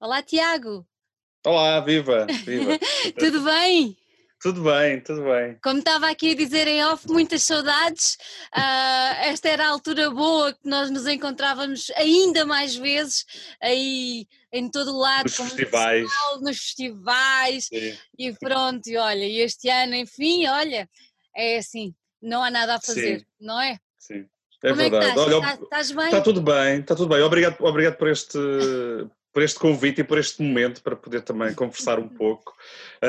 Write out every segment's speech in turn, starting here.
Olá, Tiago. Olá, viva, viva. tudo bem? Tudo bem, tudo bem. Como estava aqui a dizer em off, muitas saudades. Uh, esta era a altura boa que nós nos encontrávamos ainda mais vezes aí em todo o lado. Nos festivais. Pessoal, nos festivais. Sim. E pronto, e olha, e este ano, enfim, olha, é assim, não há nada a fazer, Sim. não é? Sim. É Como verdade. é que estás? Olha, Estás- estás bem? Está tudo bem, está tudo bem. Obrigado, obrigado por este por este convite e por este momento para poder também conversar um pouco. Ah,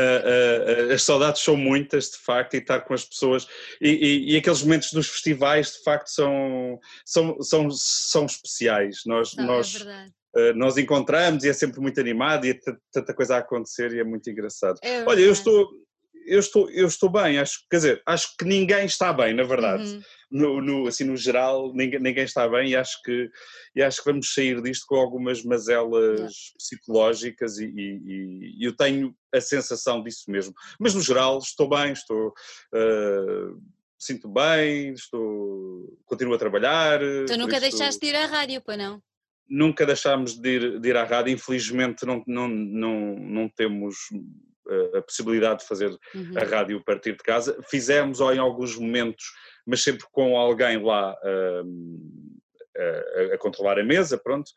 ah, as saudades são muitas, de facto, e estar com as pessoas. E, e- e aqueles momentos dos festivais, de facto, são, são, são, são especiais. Nós, Não, nós, é ah, nós encontramos e é sempre muito animado e é tanta coisa a acontecer e é muito engraçado. É Olha, eu estou. Eu estou, eu estou bem, acho, quer dizer, acho que ninguém está bem, na verdade Uhum. no, no- assim, no geral, ninguém, ninguém está bem e acho, que, e acho que vamos sair disto com algumas mazelas psicológicas e, e- e eu tenho a sensação disso mesmo. Mas no geral estou bem, estou. ah, sinto bem, estou, continuo a trabalhar. Tu nunca isso deixaste de ir à rádio, pois não? Nunca deixámos de ir, de ir à rádio, infelizmente não, não, não, não temos a possibilidade de fazer Uhum. a rádio a partir de casa. Fizemos ó, em alguns momentos, mas sempre com alguém lá hum, a, a controlar a mesa, pronto.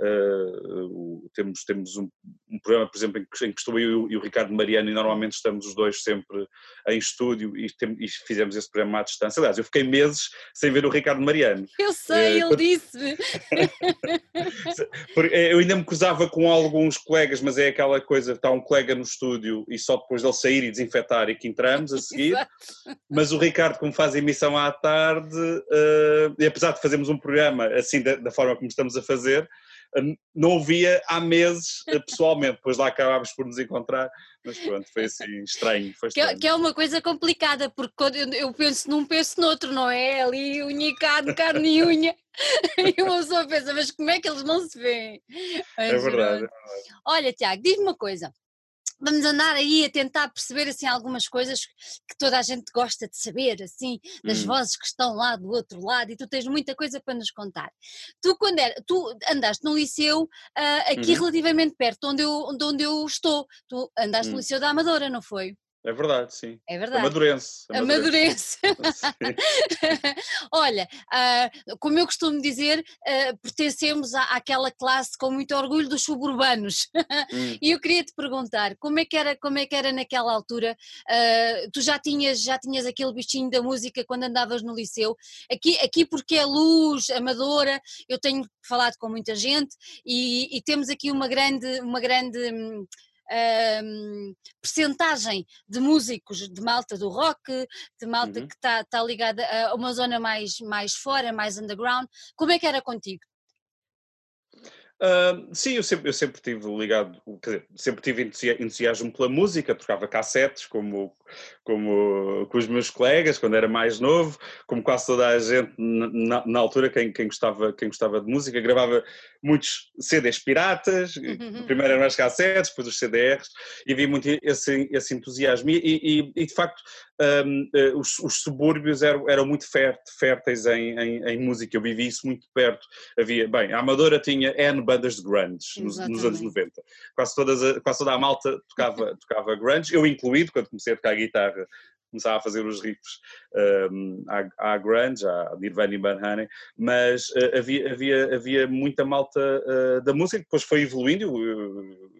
Uh, o- temos temos um, um programa, por exemplo, em que, em que estou eu e o- Ricardo Mariano e normalmente estamos os dois sempre em estúdio e, tem- e fizemos esse programa à distância. Aliás, eu fiquei meses sem ver o Ricardo Mariano. Eu sei, eh, ele disse-me. Porque Eu ainda me cruzava com alguns colegas, mas é aquela coisa, está um colega no estúdio e só depois dele sair e desinfetar e que entramos a seguir. Mas o Ricardo, como faz a emissão à tarde, eh, e apesar de fazermos um programa assim da, da forma como estamos a fazer, eh, não o via há meses eh, pessoalmente, depois lá acabámos por nos encontrar, mas pronto, foi assim estranho. Foi Que é, estranho. que é uma coisa complicada, porque quando eu, eu penso num, penso noutro, não é? Ali unicado, carne e unha. E uma pessoa pensa, mas como é que eles não se veem? É Mas verdade. pronto. Olha, Tiago, diz-me uma coisa. Vamos andar aí a tentar perceber assim algumas coisas que toda a gente gosta de saber, assim, das Hum. vozes que estão lá do outro lado e tu tens muita coisa para nos contar. Tu quando era, tu andaste no liceu ah, aqui Uhum. relativamente perto, onde eu, de onde eu estou. Tu andaste no Hum. liceu da Amadora, não foi? É verdade, sim. É verdade. Amadurense. Sim. Olha, ah, como eu costumo dizer, ah, pertencemos à, àquela classe com muito orgulho dos suburbanos. Hum. E eu queria te perguntar, como é que era, como é que era naquela altura? Ah, tu já tinhas, já tinhas aquele bichinho da música quando andavas no liceu? Aqui, aqui porque é luz, amadora, eu tenho falado com muita gente e, e temos aqui uma grande, uma grande hum, percentagem de músicos de malta do rock, de malta Uhum. que está tá ligada a uma zona mais, mais fora, mais underground. Como é que era contigo? Ah, sim, eu sempre, eu sempre tive ligado, quer dizer, sempre tive entusia- entusiasmo pela música, tocava cassetes como, como com os meus colegas quando era mais novo, como quase toda a gente na, na- altura, quem, quem, gostava, quem gostava de música, gravava muitos CDs piratas, primeiro eram as cassetes, depois os CDRs, e havia muito esse, esse entusiasmo. E, e- e, de facto, hum, eh, os, os subúrbios eram, eram muito fér- férteis em, em- em música, eu vivi isso muito perto. Havia, bem, a Amadora tinha N bandas de grunge nos, nos anos Exatamente. 90. Quase, todas quase toda a malta tocava, tocava grunge, eu incluído, quando comecei a tocar guitarra, começava a fazer os riffs hum, à, à grunge, à Nirvana e Van Halen, mas eh, havia, havia, havia muita malta eh, da música que depois foi evoluindo. eu-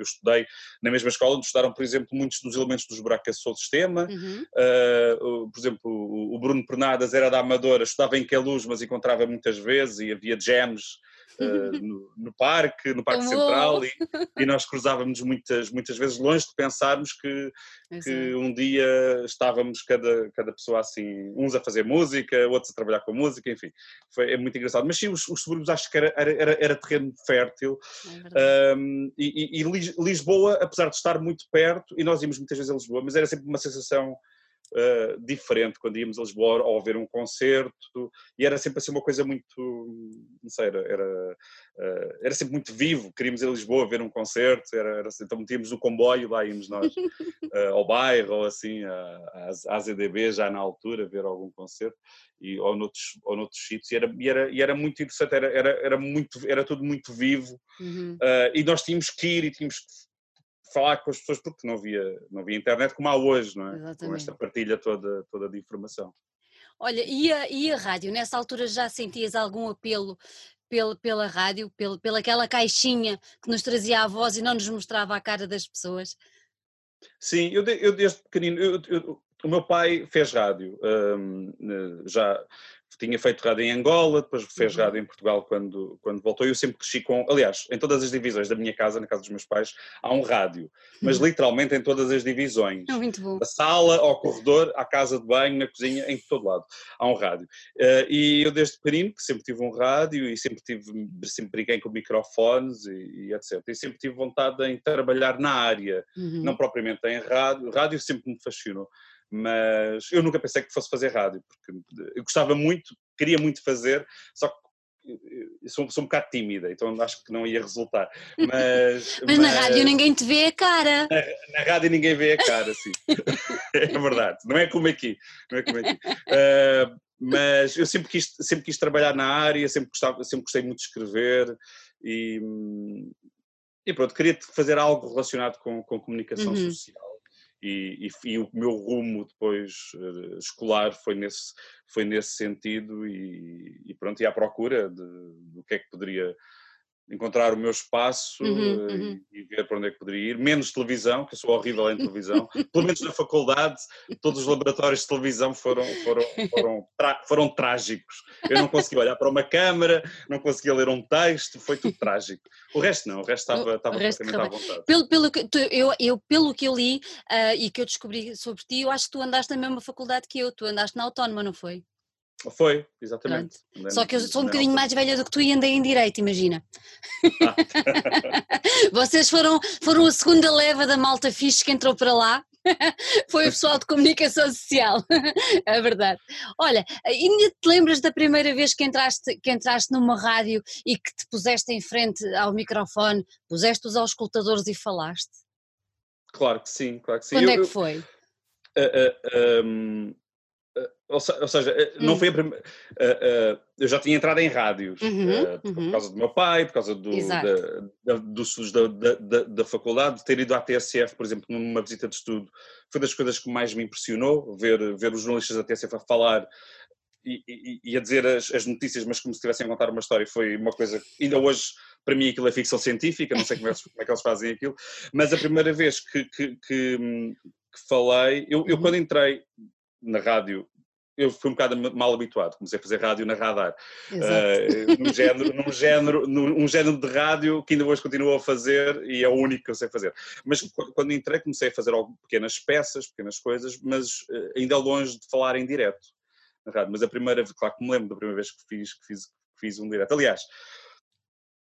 eu estudei na mesma escola onde estudaram, por exemplo, muitos dos elementos dos Buraco Soul Sistema. Uhum. Uh, por exemplo, o o Bruno Pernadas era da Amadora, estudava em Queluz, mas encontrava muitas vezes e havia jams uh, no, no parque, no Parque Como Central, e, e nós cruzávamos muitas, muitas vezes longe de pensarmos que, que Exato. um dia estávamos cada, cada pessoa assim, uns a fazer música, outros a trabalhar com música, enfim, foi, é muito engraçado. Mas sim, os, os subúrbios acho que era, era, era, terreno fértil É um, e, e- e Lis- Lisboa, apesar de estar muito perto, e nós íamos muitas vezes a Lisboa, mas era sempre uma sensação uh, diferente quando íamos a Lisboa ou ver um concerto, e era sempre assim uma coisa muito, não sei, era, era, uh, era sempre muito vivo, queríamos ir a Lisboa ver um concerto, era, era assim, então metíamos no comboio, lá íamos nós uh, ao bairro ou assim, à, à ZDB já na altura, ver algum concerto, e, ou, noutros, ou noutros sítios, e era, e era, e era muito interessante, era, era, era, muito, era tudo muito vivo, uhum. e nós tínhamos que ir e tínhamos que falar com as pessoas porque não havia, não havia internet como há hoje, não é? Exatamente. Com esta partilha toda, toda de informação. Olha, e a, e a rádio? Nessa altura já sentias algum apelo pela, pela rádio, pela, pela aquela caixinha que nos trazia a voz e não nos mostrava a cara das pessoas? Sim, eu, eu desde pequenino, eu, eu, o meu pai fez rádio, um, já tinha feito rádio em Angola, depois fez uhum. rádio em Portugal quando, quando voltou. Eu sempre cresci com. Aliás, em todas as divisões da minha casa, na casa dos meus pais, há um rádio, mas uhum. literalmente em todas as divisões. É muito bom. Da sala ao corredor, à casa de banho, na cozinha, em todo lado há um rádio. Uh, e eu, desde pequenino, que sempre tive um rádio e sempre, tive, sempre brinquei com microfones e, e, etc. E sempre tive vontade em trabalhar na área, uhum. não propriamente em rádio. Rádio sempre me fascinou mas eu nunca pensei que fosse fazer rádio, porque eu gostava muito, queria muito fazer, só que sou, sou um bocado tímida, então acho que não ia resultar. Mas, mas, mas na rádio ninguém te vê a cara. Na, na, rádio ninguém vê a cara, sim. é verdade, não é como aqui. Não é como aqui. Uh, mas eu sempre quis, sempre quis trabalhar na área, sempre, gostava, sempre gostei muito de escrever e, e pronto, queria fazer algo relacionado com, com comunicação uhum. social e, e, e, o meu rumo depois uh, escolar foi nesse, foi nesse sentido e, e pronto, e à procura do que é que poderia encontrar o meu espaço uhum, eh, uhum. E, e, ver para onde é que poderia ir. Menos televisão, que eu sou horrível em televisão. Pelo menos na faculdade, todos os laboratórios de televisão foram, foram, foram, foram trágicos. Eu não conseguia olhar para uma câmara, não conseguia ler um texto, foi tudo trágico. O resto não, o resto estava, estava completamente à vontade. Pelo, pelo, que, tu, eu, eu, pelo que eu li uh, e que eu descobri sobre ti, eu acho que tu andaste na mesma faculdade que eu, tu andaste na Autónoma, não foi? Foi, exatamente. Só que eu sou um bocadinho mais velha do que tu e andei em direito, imagina. Ah. Vocês foram, foram a segunda leva da malta fixe que entrou para lá. Foi o pessoal de comunicação social, é verdade. Olha, ainda te lembras da primeira vez que entraste, que entraste numa rádio e que te puseste em frente ao microfone, puseste os auscultadores e falaste? Claro que sim, claro que sim. Quando eu, é que foi? Uh, uh, um, ou seja, eh, não hum. foi a primeira. Uh, uh, eu já tinha entrado em rádios uhum, uh, por, uhum. causa do meu pai, por causa do, da, da, dos da, da, da, faculdade, de ter ido à TSF, por exemplo, numa visita de estudo. Foi das coisas que mais me impressionou, ver, ver os jornalistas da TSF a falar e, e, e a dizer as, as, notícias, mas como se estivessem a contar uma história. Foi uma coisa. Ainda hoje, para mim, aquilo é ficção científica, não sei como é, como é que eles fazem aquilo, mas a primeira vez que, que, que, que falei, eu, eu uhum. quando entrei na rádio eu fui um bocado mal habituado, comecei a fazer rádio na radar, uh, num, género, num, género, num género de rádio que ainda hoje continuo a fazer e é o único que eu sei fazer. Mas quando entrei comecei a fazer pequenas peças, pequenas coisas, mas uh, ainda longe de falar em direto na rádio. Mas a primeira vez, claro que me lembro da primeira vez que fiz, que fiz, que fiz um direto. Aliás,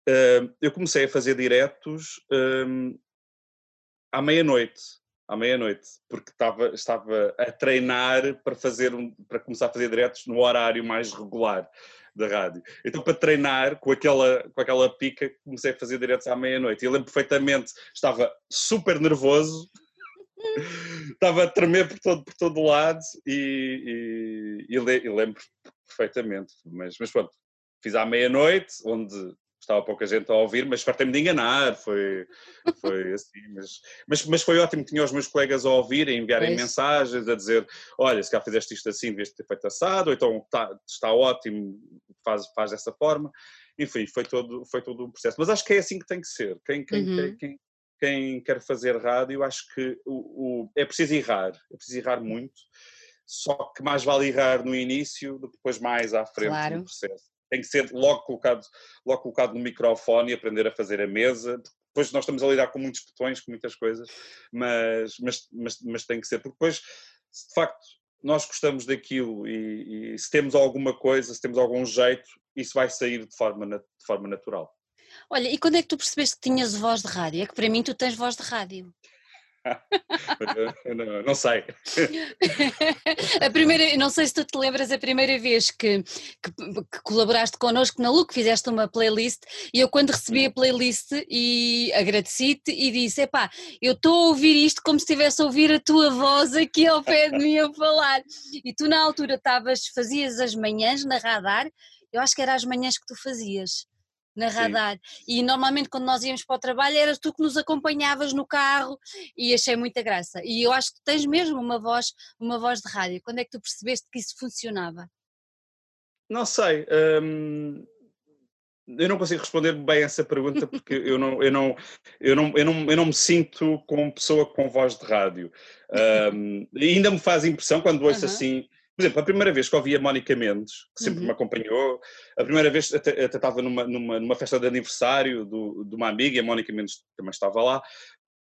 uh, eu comecei a fazer diretos à meia-noite à meia-noite, porque estava, estava a treinar para, fazer um, para começar a fazer diretos no horário mais regular da rádio. Então, para treinar com aquela, com aquela pica, comecei a fazer diretos à meia-noite. E eu lembro perfeitamente, estava super nervoso, estava a tremer por todo, por todo lado e, e, e lembro perfeitamente. Mas, mas pronto, fiz à meia-noite, onde estava pouca gente a ouvir, mas fartei-me de enganar, foi, foi assim, mas, mas, mas, foi ótimo, tinha os meus colegas a ouvir, a enviarem mensagens, a dizer, olha, se cá fizeste isto assim, devias ter feito assado, ou então está, está ótimo, faz, faz dessa forma, enfim, foi todo, foi todo um processo, mas acho que é assim que tem que ser, quem, quem, uhum. quem, quem, quem, quer fazer rádio, acho que o, o, é preciso errar, é preciso errar muito, só que mais vale errar no início do que depois mais à frente claro. no processo tem que ser logo colocado, logo colocado no microfone e aprender a fazer a mesa. Depois nós estamos a lidar com muitos botões, com muitas coisas, mas, mas, mas, mas tem que ser, porque depois, se de facto nós gostamos daquilo e, e, se temos alguma coisa, se temos algum jeito, isso vai sair de forma, de forma natural. Olha, e quando é que tu percebeste que tinhas voz de rádio? É que para mim tu tens voz de rádio. Não, não, sei. a primeira, não sei se tu te lembras a primeira vez que, que, que colaboraste connosco na LUC, fizeste uma playlist e eu quando recebi a playlist e agradeci-te e disse, epá, eu estou a ouvir isto como se estivesse a ouvir a tua voz aqui ao pé de mim a falar. E tu na altura estavas, fazias as manhãs na radar, eu acho que era as manhãs que tu fazias na radar. Sim. E normalmente quando nós íamos para o trabalho eras tu que nos acompanhavas no carro e achei muita graça. E eu acho que tens mesmo uma voz, uma voz de rádio. Quando é que tu percebeste que isso funcionava? Não sei. Hum, eu não consigo responder bem essa pergunta porque eu não, eu não, eu não, eu não, eu não me sinto como pessoa com voz de rádio. Um, ainda me faz impressão quando ouço uhum. assim por exemplo, a primeira vez que ouvi a Mónica Mendes, que sempre uhum. me acompanhou, a primeira vez até, até estava numa, numa, numa, festa de aniversário do, de uma amiga e a Mónica Mendes também estava lá,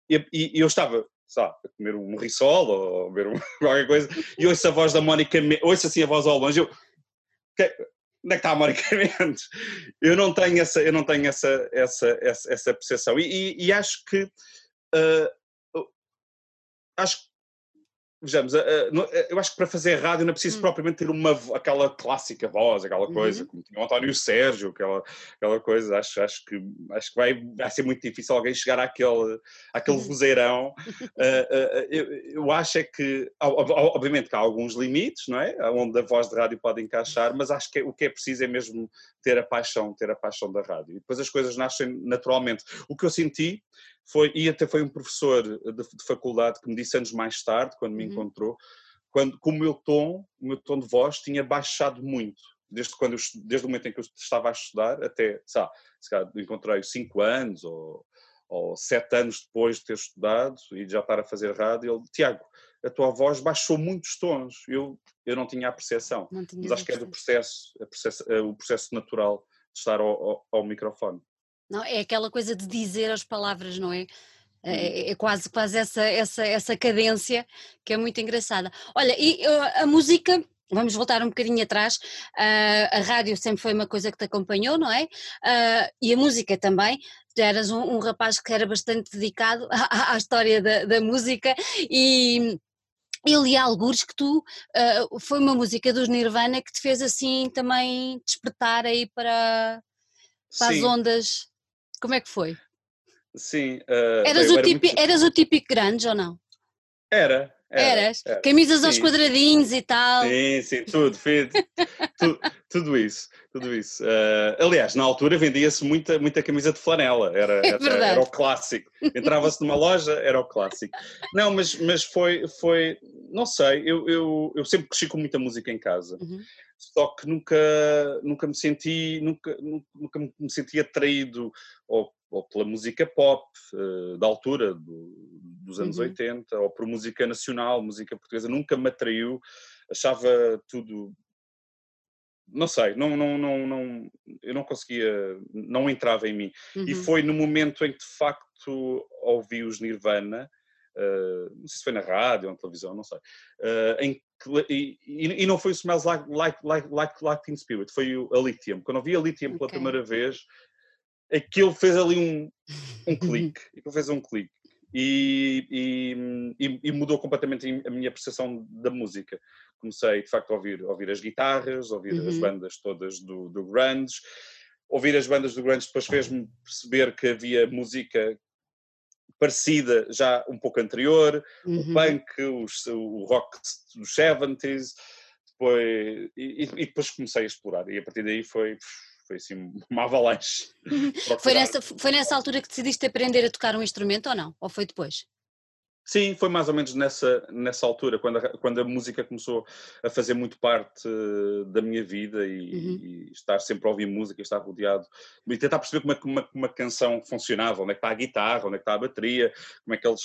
e, e, e eu estava, sabe, a comer um rissol ou a beber um, qualquer coisa, e ouço a voz da Mónica Mendes, ouço assim a voz ao longe, eu, que, onde é que está a Mónica Mendes? Eu não tenho essa, eu não tenho essa, essa, essa, essa percepção, e, e, e acho que, uh, acho vejamos, eu acho que para fazer rádio não é preciso hum. propriamente ter uma, aquela clássica voz, aquela coisa, uhum. como tinha o António Sérgio, aquela, aquela coisa, acho, acho, que, acho que vai, vai ser muito difícil alguém chegar àquele, àquele uhum. vozeirão. uh, eu, eu, acho é que, obviamente que há alguns limites, não é? Onde a voz de rádio pode encaixar, mas acho que o que é preciso é mesmo ter a paixão, ter a paixão da rádio. E depois as coisas nascem naturalmente. O que eu senti foi, e até foi um professor de, de, faculdade que me disse anos mais tarde, quando me uhum. encontrou, quando, que o meu tom, o meu tom de voz tinha baixado muito, desde, quando eu, desde o momento em que eu estava a estudar até, sabe, se calhar encontrei cinco anos ou, ou sete anos depois de ter estudado e já estar a fazer rádio, ele, Tiago, a tua voz baixou muitos tons, eu, eu não tinha a percepção, mas acho que é do processo, processo, o processo natural de estar ao, ao, ao microfone. Não, é aquela coisa de dizer as palavras, não é? É, uhum. é, é, quase, quase essa, essa, essa cadência que é muito engraçada. Olha, e a música, vamos voltar um bocadinho atrás, uh, a rádio sempre foi uma coisa que te acompanhou, não é? Uh, e a música também. Tu eras um, um, rapaz que era bastante dedicado à, à história da, da, música e. Eu li alguns que tu, uh, foi uma música dos Nirvana que te fez assim também despertar aí para, para as ondas como é que foi? Sim. Uh, eras, bem, o típico, muito... eras o típico grande ou não? Era. Era Eras? Era. Camisas sim. aos quadradinhos e tal. Sim, sim, tudo, tudo, tudo isso, tudo isso. Uh, aliás, na altura vendia-se muita, muita camisa de flanela, era, é era, era, o clássico. Entrava-se numa loja, era o clássico. Não, mas, mas foi, foi, não sei, eu, eu, eu sempre cresci com muita música em casa. Uhum só que nunca, nunca me senti, nunca, nunca me senti atraído ou, ou pela música pop uh, da altura do, dos anos uhum. 80 ou por música nacional, música portuguesa, nunca me atraiu, achava tudo não sei, não, não, não, não, eu não conseguia, não entrava em mim. Uhum. E foi no momento em que de facto ouvi os Nirvana, uh, não sei se foi na rádio ou na televisão, não sei, uh, em e, e, não foi o Smells Like, like, like, like, like Teen Spirit, foi o, a Lithium. Quando eu vi a Lithium pela okay. primeira vez, aquilo fez ali um, um clique, aquilo fez um clique. E, e, e, mudou completamente a minha percepção da música. Comecei, de facto, a ouvir, a ouvir as guitarras, ouvir uhum. as bandas todas do, do grunge. Ouvir as bandas do grunge depois fez-me perceber que havia música parecida já um pouco anterior, uhum. o punk, o, o rock dos 70s, depois, e, e, depois comecei a explorar e a partir daí foi, foi assim uma avalanche. foi, nessa, foi nessa altura que decidiste aprender a tocar um instrumento ou não? Ou foi depois? Sim, foi mais ou menos nessa, nessa altura, quando a, quando a música começou a fazer muito parte da minha vida e, uhum. e estar sempre a ouvir música, estar rodeado e tentar perceber como é que uma, uma, canção funcionava, onde é que está a guitarra, onde é que está a bateria, como é que eles,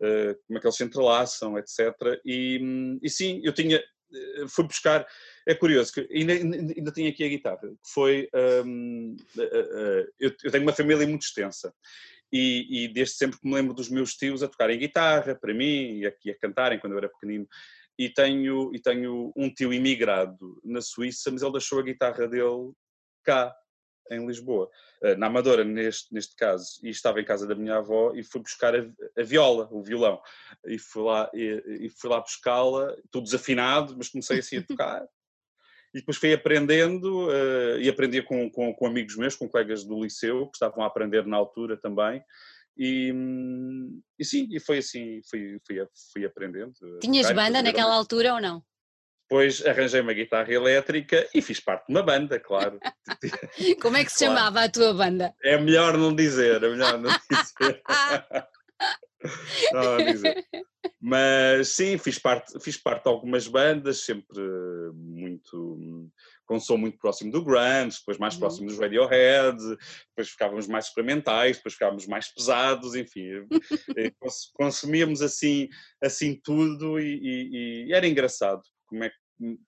uh, como é que eles se entrelaçam, etc. E, e sim, eu tinha, eh, fui buscar, é curioso, que ainda, ainda tinha aqui a guitarra, que foi, um, uh, uh, eu, eu tenho uma família muito extensa e, e, desde sempre que me lembro dos meus tios a tocarem guitarra para mim e a, e a cantarem quando eu era pequenino. E tenho, e tenho um tio imigrado na Suíça, mas ele deixou a guitarra dele cá. Em Lisboa, uh, na Amadora neste, neste caso, e estava em casa da minha avó e fui buscar a, a viola, o violão, e fui lá, e, e fui lá buscá-la, tudo desafinado, mas comecei assim a tocar, e depois fui aprendendo, uh, e aprendia com, com, com, amigos meus, com colegas do liceu, que estavam a aprender na altura também, e, e sim, e foi assim, fui, fui, fui aprendendo. Tinhas banda naquela altura ou não? Depois arranjei uma guitarra elétrica e fiz parte de uma banda, claro. Como é que se claro. chamava a tua banda? É melhor não dizer, é melhor não dizer. não dizer. Mas sim, fiz parte, fiz parte de algumas bandas, sempre muito com som muito próximo do grunge, depois mais uhum. próximo dos Radiohead, depois ficávamos mais experimentais, depois ficávamos mais pesados, enfim, consumíamos assim, assim tudo e, e, e, era engraçado como é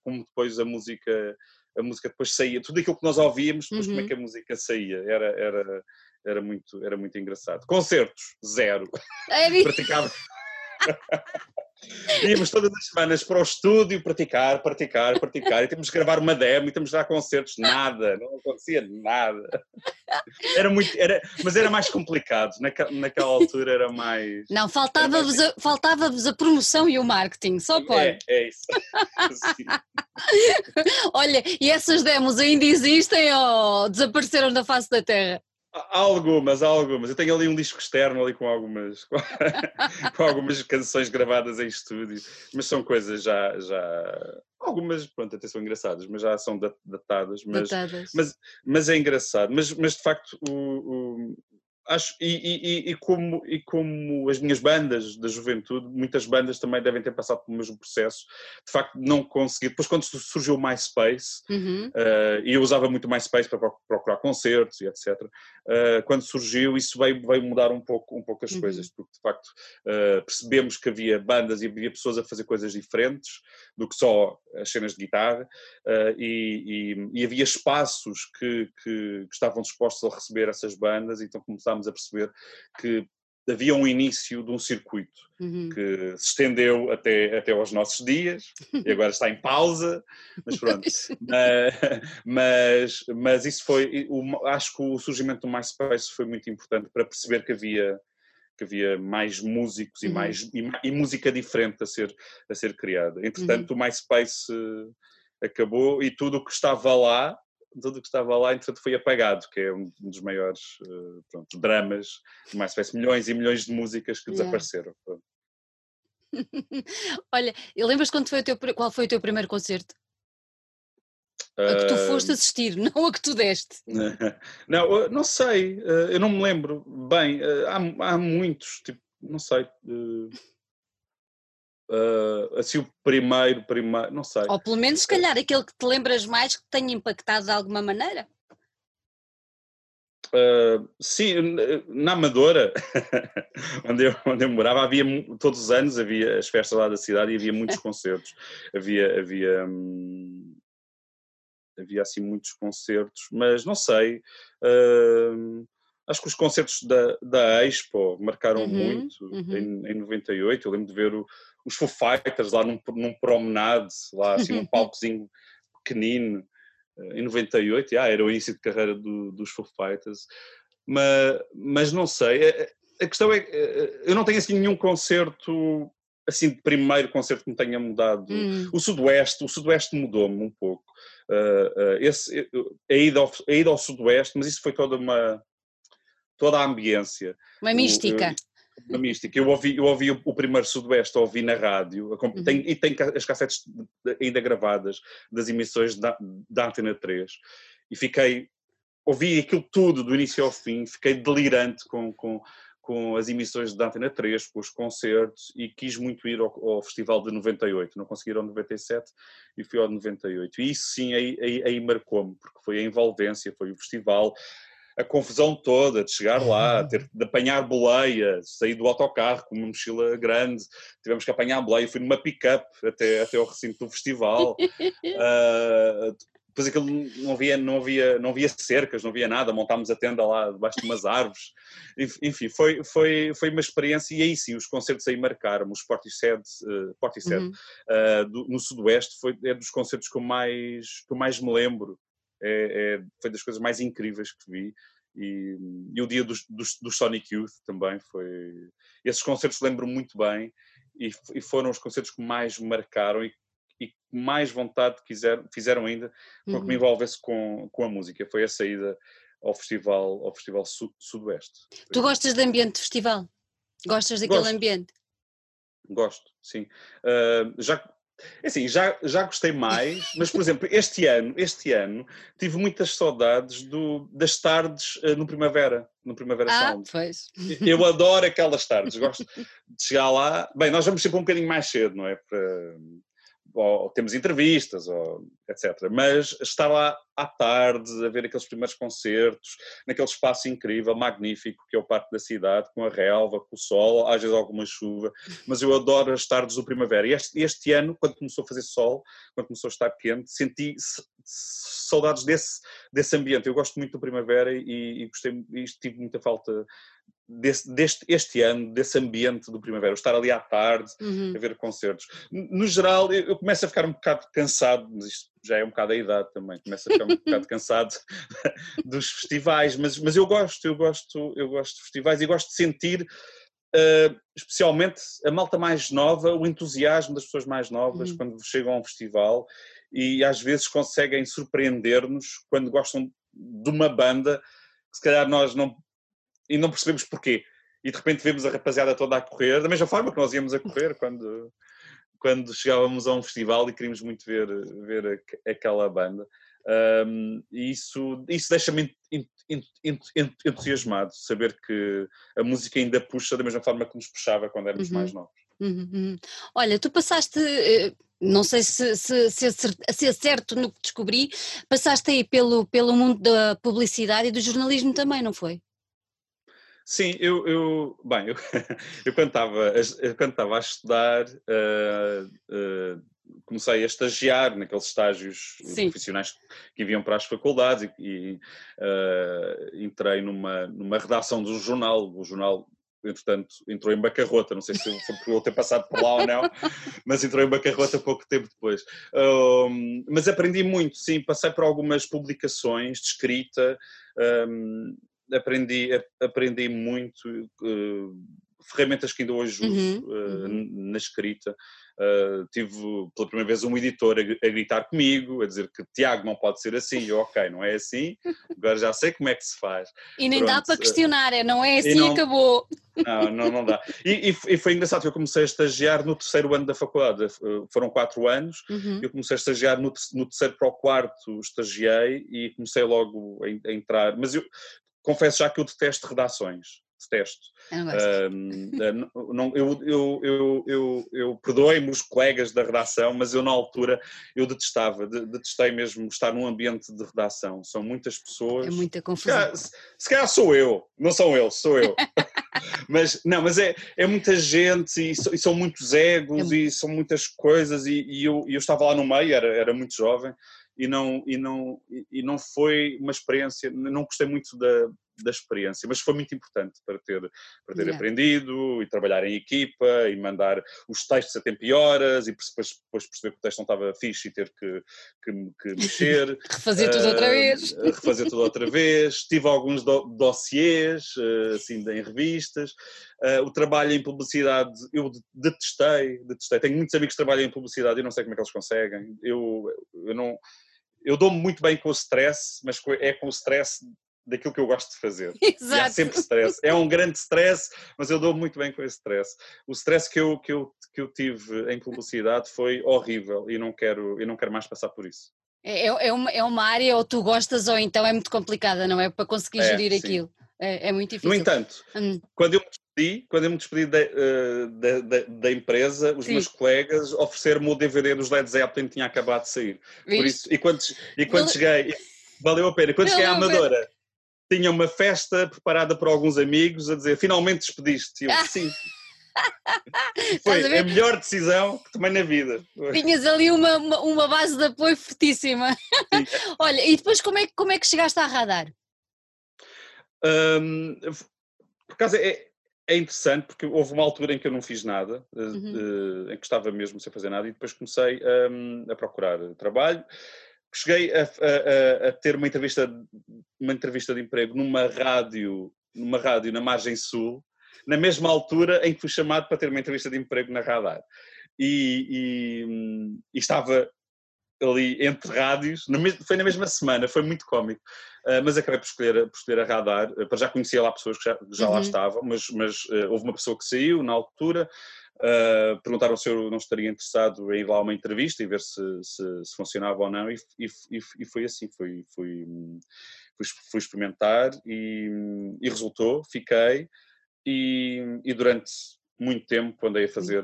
como depois a música a música depois saía, tudo aquilo que nós ouvíamos, depois uhum. como é uhum. que a música saía, era, era, era, muito, era muito engraçado. Concertos, zero. É Praticava. Íamos todas as semanas para o estúdio praticar, praticar, praticar, e temos que gravar uma demo e temos que dar concertos, nada, não acontecia nada. Era muito, era, mas era mais complicado, naquela, naquela altura era mais. Não, faltava-vos a, faltava a promoção e o marketing, só pode. É, é isso. Olha, e essas demos ainda existem ou desapareceram da face da Terra? Há algumas, há algumas. Eu tenho ali um disco externo ali com algumas, com, algumas canções gravadas em estúdio, mas são coisas já, já algumas, pronto, até são engraçadas, mas já são datadas. Mas, datadas. mas, mas é engraçado. Mas, mas de facto o, o acho, e, e, e, como, e como as minhas bandas da juventude, muitas bandas também devem ter passado pelo mesmo processo, de facto não consegui, depois quando surgiu o MySpace, uhum. uh, e eu usava muito MySpace para procurar concertos e etc, uh, eh, quando surgiu isso veio, veio mudar um pouco, um pouco as uhum. coisas, porque de facto uh, percebemos que havia bandas e havia pessoas a fazer coisas diferentes do que só as cenas de guitarra, e, e, havia espaços que, que, que estavam dispostos a receber essas bandas, então começámos começámos a perceber que havia um início de um circuito uhum. que se estendeu até, até aos nossos dias e agora está em pausa, mas pronto. mas, mas isso foi, acho que o surgimento do MySpace foi muito importante para perceber que havia que havia mais músicos e, uhum. mais, e, e, música diferente a ser, a ser criada. Entretanto, uhum. o MySpace acabou e tudo o que estava lá tudo o que estava lá, entretanto, foi apagado, que é um dos maiores uh, pronto, dramas, mais se milhões e milhões de músicas que yeah. desapareceram. Olha, lembras quando foi o teu, qual foi o teu primeiro concerto? A que tu foste assistir, não a que tu deste. Não, não sei, eh, eu não me lembro bem. Eh, há, há muitos, tipo, não sei. Uh, assim o primeiro, primeiro, não sei. Ou pelo menos, se calhar, aquele que te lembras mais que tenha impactado de alguma maneira? Uh, sim, na Amadora, onde, eu, onde eu morava, havia todos os anos havia as festas lá da cidade e havia muitos concertos. Havia, havia, hum, havia assim muitos concertos, mas não sei. Uh, acho que os concertos da, da Expo marcaram uhum, muito uhum. Em, em 98. Eu lembro de ver o, os Foo Fighters lá num, num promenade, lá assim num palcozinho pequenino, eh, em 98, ah, era o início de carreira do, dos Foo Fighters, mas, mas não sei, a, a questão é eh, eu não tenho assim nenhum concerto, assim, de primeiro concerto que me tenha mudado. Hum. O Sudoeste, o Sudoeste mudou-me um pouco. Uh, uh, esse, a, ida ao, a ida ao Sudoeste, mas isso foi toda uma toda a ambiência. Uma mística. O, uma mística. Eu ouvi, eu ouvi o, primeiro Sudoeste, ouvi na rádio, uhum. tem, e tem as cassetes ainda gravadas das emissões da, da Antena 3, e fiquei, ouvi aquilo tudo do início ao fim, fiquei delirante com, com, com as emissões da Antena 3, com os concertos, e quis muito ir ao, ao festival de 98, não consegui ir ao 97 e fui ao 98. E isso sim, aí, aí, aí marcou-me, porque foi a envolvência, foi o festival, a confusão toda de chegar lá, ter de apanhar boleia, sair do autocarro com uma mochila grande, tivemos que apanhar boleia, fui numa pick-up até, até ao recinto do festival. uh, depois aquilo não havia, não, havia, não havia cercas, não havia nada, montámos a tenda lá debaixo de umas árvores. Enfim, foi, foi, foi uma experiência e aí sim, os concertos aí marcaram. Os Portishead, uh, Portishead uhum. uh, do, no Sudoeste foi, é dos concertos que eu mais, que eu mais me lembro É, é, foi das coisas mais incríveis que vi. E, e o dia dos, dos, dos, Sonic Youth também foi. Esses concertos lembro muito bem e, e, foram os concertos que mais me marcaram e, e mais vontade quiser, fizeram ainda com uhum. que me uhum. envolvesse com, com a música. Foi a saída ao Festival, ao festival Sudoeste. Tu gostas de ambiente de festival? Gostas daquele Gosto. ambiente? Gosto, sim. Uh, já, assim, já, já gostei mais, mas por exemplo, este ano, este ano tive muitas saudades do, das tardes uh, no Primavera, no Primavera ah, Sound. Pois. Eu adoro aquelas tardes, gosto de chegar lá. Bem, nós vamos sempre um bocadinho mais cedo, não é? Para, ou temos entrevistas, ou etc. Mas estar lá à tarde, a ver aqueles primeiros concertos, naquele espaço incrível, magnífico, que é o Parque da Cidade, com a relva, com o sol, às vezes alguma chuva, mas eu adoro as tardes do primavera. E este, este ano, quando começou a fazer sol, quando começou a estar quente, senti saudades desse, desse ambiente. Eu gosto muito do primavera e, e gostei, e tive muita falta desse, deste este ano, desse ambiente do primavera, estar ali à tarde uhum. a ver concertos. No geral, eu, eu, começo a ficar um bocado cansado, mas isto já é um bocado a idade também, começo a ficar um bocado cansado dos festivais, mas, mas eu gosto, eu gosto, eu gosto de festivais e gosto de sentir uh, especialmente a malta mais nova, o entusiasmo das pessoas mais novas uhum. quando chegam a um festival e às vezes conseguem surpreender-nos quando gostam de uma banda que se calhar nós não e não percebemos porquê. E de repente vemos a rapaziada toda a correr, da mesma forma que nós íamos a correr quando, quando chegávamos a um festival e queríamos muito ver, ver aquela banda. Um, e isso, isso deixa-me entusiasmado, saber que a música ainda puxa da mesma forma que nos puxava quando éramos uhum. mais novos. Uhum, uhum. Olha, tu passaste, eh, não sei se, se, se, se, é certo no que descobri, passaste aí pelo, pelo mundo da publicidade e do jornalismo também, não foi? Sim, eu, eu bem, eu, eu, quando estava, eu quando estava a estudar, uh, uh, comecei a estagiar naqueles estágios Sim. profissionais que vinham para as faculdades e, e uh, entrei numa, numa redação de um jornal, o jornal entretanto entrou em bancarrota, não sei se foi por eu ter passado por lá ou não, mas entrou em bancarrota pouco tempo depois. Um, mas aprendi muito, sim, passei por algumas publicações de escrita, um, aprendi, aprendi muito, uh, ferramentas que ainda hoje uso uhum, uh, na escrita. Uh, tive pela primeira vez um editor a, a, gritar comigo, a dizer que Tiago não pode ser assim, eu ok, não é assim, agora já sei como é que se faz. E nem Pronto. dá para questionar, é não é assim não, acabou. Não, não, não dá. E, e, e, foi engraçado que eu comecei a estagiar no terceiro ano da faculdade, foram quatro anos, uhum. eu comecei a estagiar no, no terceiro para o quarto, estagiei e comecei logo a, a entrar, mas eu confesso já que eu detesto redações. Detesto. Eu, não, não, eu, eu, eu, eu, eu perdoei-me os colegas da redação, mas eu na altura eu detestava, detestei mesmo estar num ambiente de redação. São muitas pessoas. É muita confusão. Se calhar, se calhar sou eu, não são eles, sou eu. mas não, mas é, é muita gente e, e são muitos egos é... e são muitas coisas e, e eu, eu estava lá no meio, era, era muito jovem e não, e não, e não foi uma experiência, não gostei muito da, da experiência, mas foi muito importante para ter, para ter yeah. aprendido e trabalhar em equipa e mandar os textos a tempo e horas e depois, depois perceber que o texto não estava fixe e ter que, que, que mexer. refazer tudo uh, outra vez. Refazer tudo outra vez. Tive alguns do, dossiês, uh, assim, em revistas. Uh, o trabalho em publicidade eu detestei, detestei. Tenho muitos amigos que trabalham em publicidade e não sei como é que eles conseguem. Eu, eu não eu dou-me muito bem com o stress, mas é com o stress daquilo que eu gosto de fazer. Exato. E há sempre stress. É um grande stress, mas eu dou muito bem com esse stress. O stress que eu, que eu, que eu tive em publicidade foi horrível e não quero, eu não quero mais passar por isso. É, é, é uma, é uma área ou tu gostas ou então é muito complicada, não é? Para conseguir é, gerir sim. aquilo. É, é, muito difícil. No entanto, hum. quando eu me despedi, quando eu me despedi da, eh, da, da, da empresa, os sim. meus colegas ofereceram-me o DVD dos Led Zeppelin que tinha acabado de sair. Por isso, e quando, e quando cheguei, valeu a pena. Quando cheguei à Amadora, tinha uma festa preparada por alguns amigos a dizer finalmente despediste. Eu, sim. Foi a, a, melhor decisão que tomei na vida. Tinhas ali uma, uma, uma base de apoio fortíssima. Olha, e depois como é, como é que chegaste a radar? Por acaso é, é interessante porque houve uma altura em que eu não fiz nada, eh, uhum. em que estava mesmo sem fazer nada, e depois comecei um, a procurar trabalho cheguei a, a, a, ter uma entrevista, uma entrevista de emprego numa rádio, numa rádio na margem sul, na mesma altura em que fui chamado para ter uma entrevista de emprego na Radar. E, e, e estava ali entre rádios, foi na mesma semana, foi muito cómico, uh, mas acabei por escolher, por escolher a Radar, uh, para já conhecia lá pessoas que já, já uhum. lá estavam, mas, mas uh, houve uma pessoa que saiu na altura, perguntaram se eu não estaria interessado em ir lá a uma entrevista e ver se, se, se funcionava ou não, e, e, e, foi assim, fui, fui, fui, fui experimentar e, e, resultou, fiquei, e, durante muito tempo andei a fazer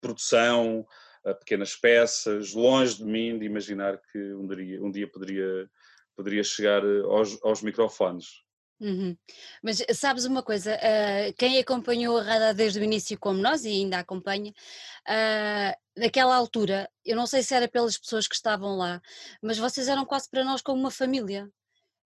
produção, pequenas peças, longe de mim de imaginar que um dia, um dia poderia, poderia chegar eh, aos, aos microfones. Uhum. Mas eh, sabes uma coisa, uh, quem acompanhou a Radar desde o início como nós e ainda acompanha, uh, naquela altura, eu não sei se era pelas pessoas que estavam lá, mas vocês eram quase para nós como uma família.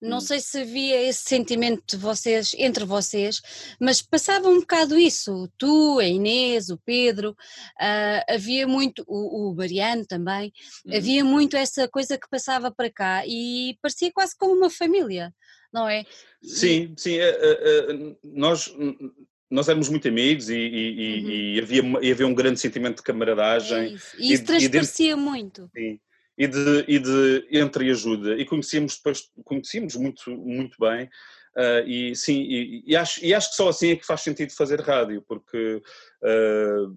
Não hum. sei se havia esse sentimento de vocês, entre vocês, mas passava um bocado isso. Tu, a Inês, o Pedro, uh, havia muito, o, o, Mariano também, hum. havia muito essa coisa que passava para cá e parecia quase como uma família, não é? Sim, sim. Uh, uh, nós nós éramos muito amigos e, e, uhum. e, havia, e havia um grande sentimento de camaradagem. É isso. E isso transparecia muito. Sim e de, e de entreajuda. E conhecíamos depois, conhecíamos muito, muito bem. Uh, e sim, e, e, acho, e acho que só assim é que faz sentido fazer rádio, porque uh,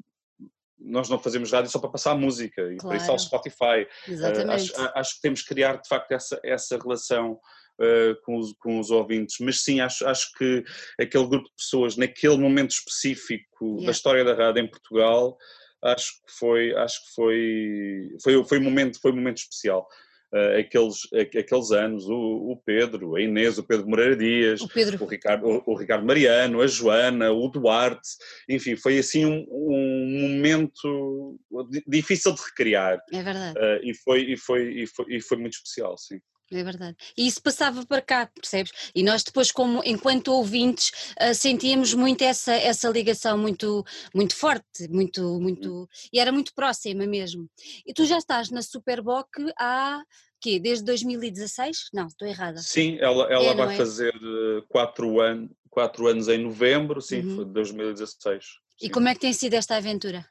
nós não fazemos rádio só para passar música e claro. para isso ao Spotify. Uh, acho, acho, que temos que criar de facto essa, essa relação Uh, com, os, com os ouvintes, mas sim, acho, acho que aquele grupo de pessoas, naquele momento específico yeah. da história da rádio em Portugal, acho que foi, acho que foi, foi, foi, um, momento, foi um momento especial. Uh, aqueles, aqueles anos, o, o, Pedro, a Inês, o Pedro Moreira Dias, o, Pedro. o, Ricardo, o, o, Ricardo Mariano, a Joana, o Duarte, enfim, foi assim um, um momento difícil de recriar. É verdade. Uh, e, foi, e, foi, e, foi, e foi muito especial, sim. É verdade. E isso passava para cá, percebes? E nós depois, como enquanto ouvintes, uh, sentíamos muito essa, essa ligação muito, muito forte, muito, muito, e era muito próxima mesmo. E tu já estás na Superboc há quê? Desde 2016? Não, estou errada. Sim, ela, ela é, vai é? fazer eh, quatro, an quatro anos em novembro, sim, uhum. foi 2016. Sim. E como é que tem sido esta aventura?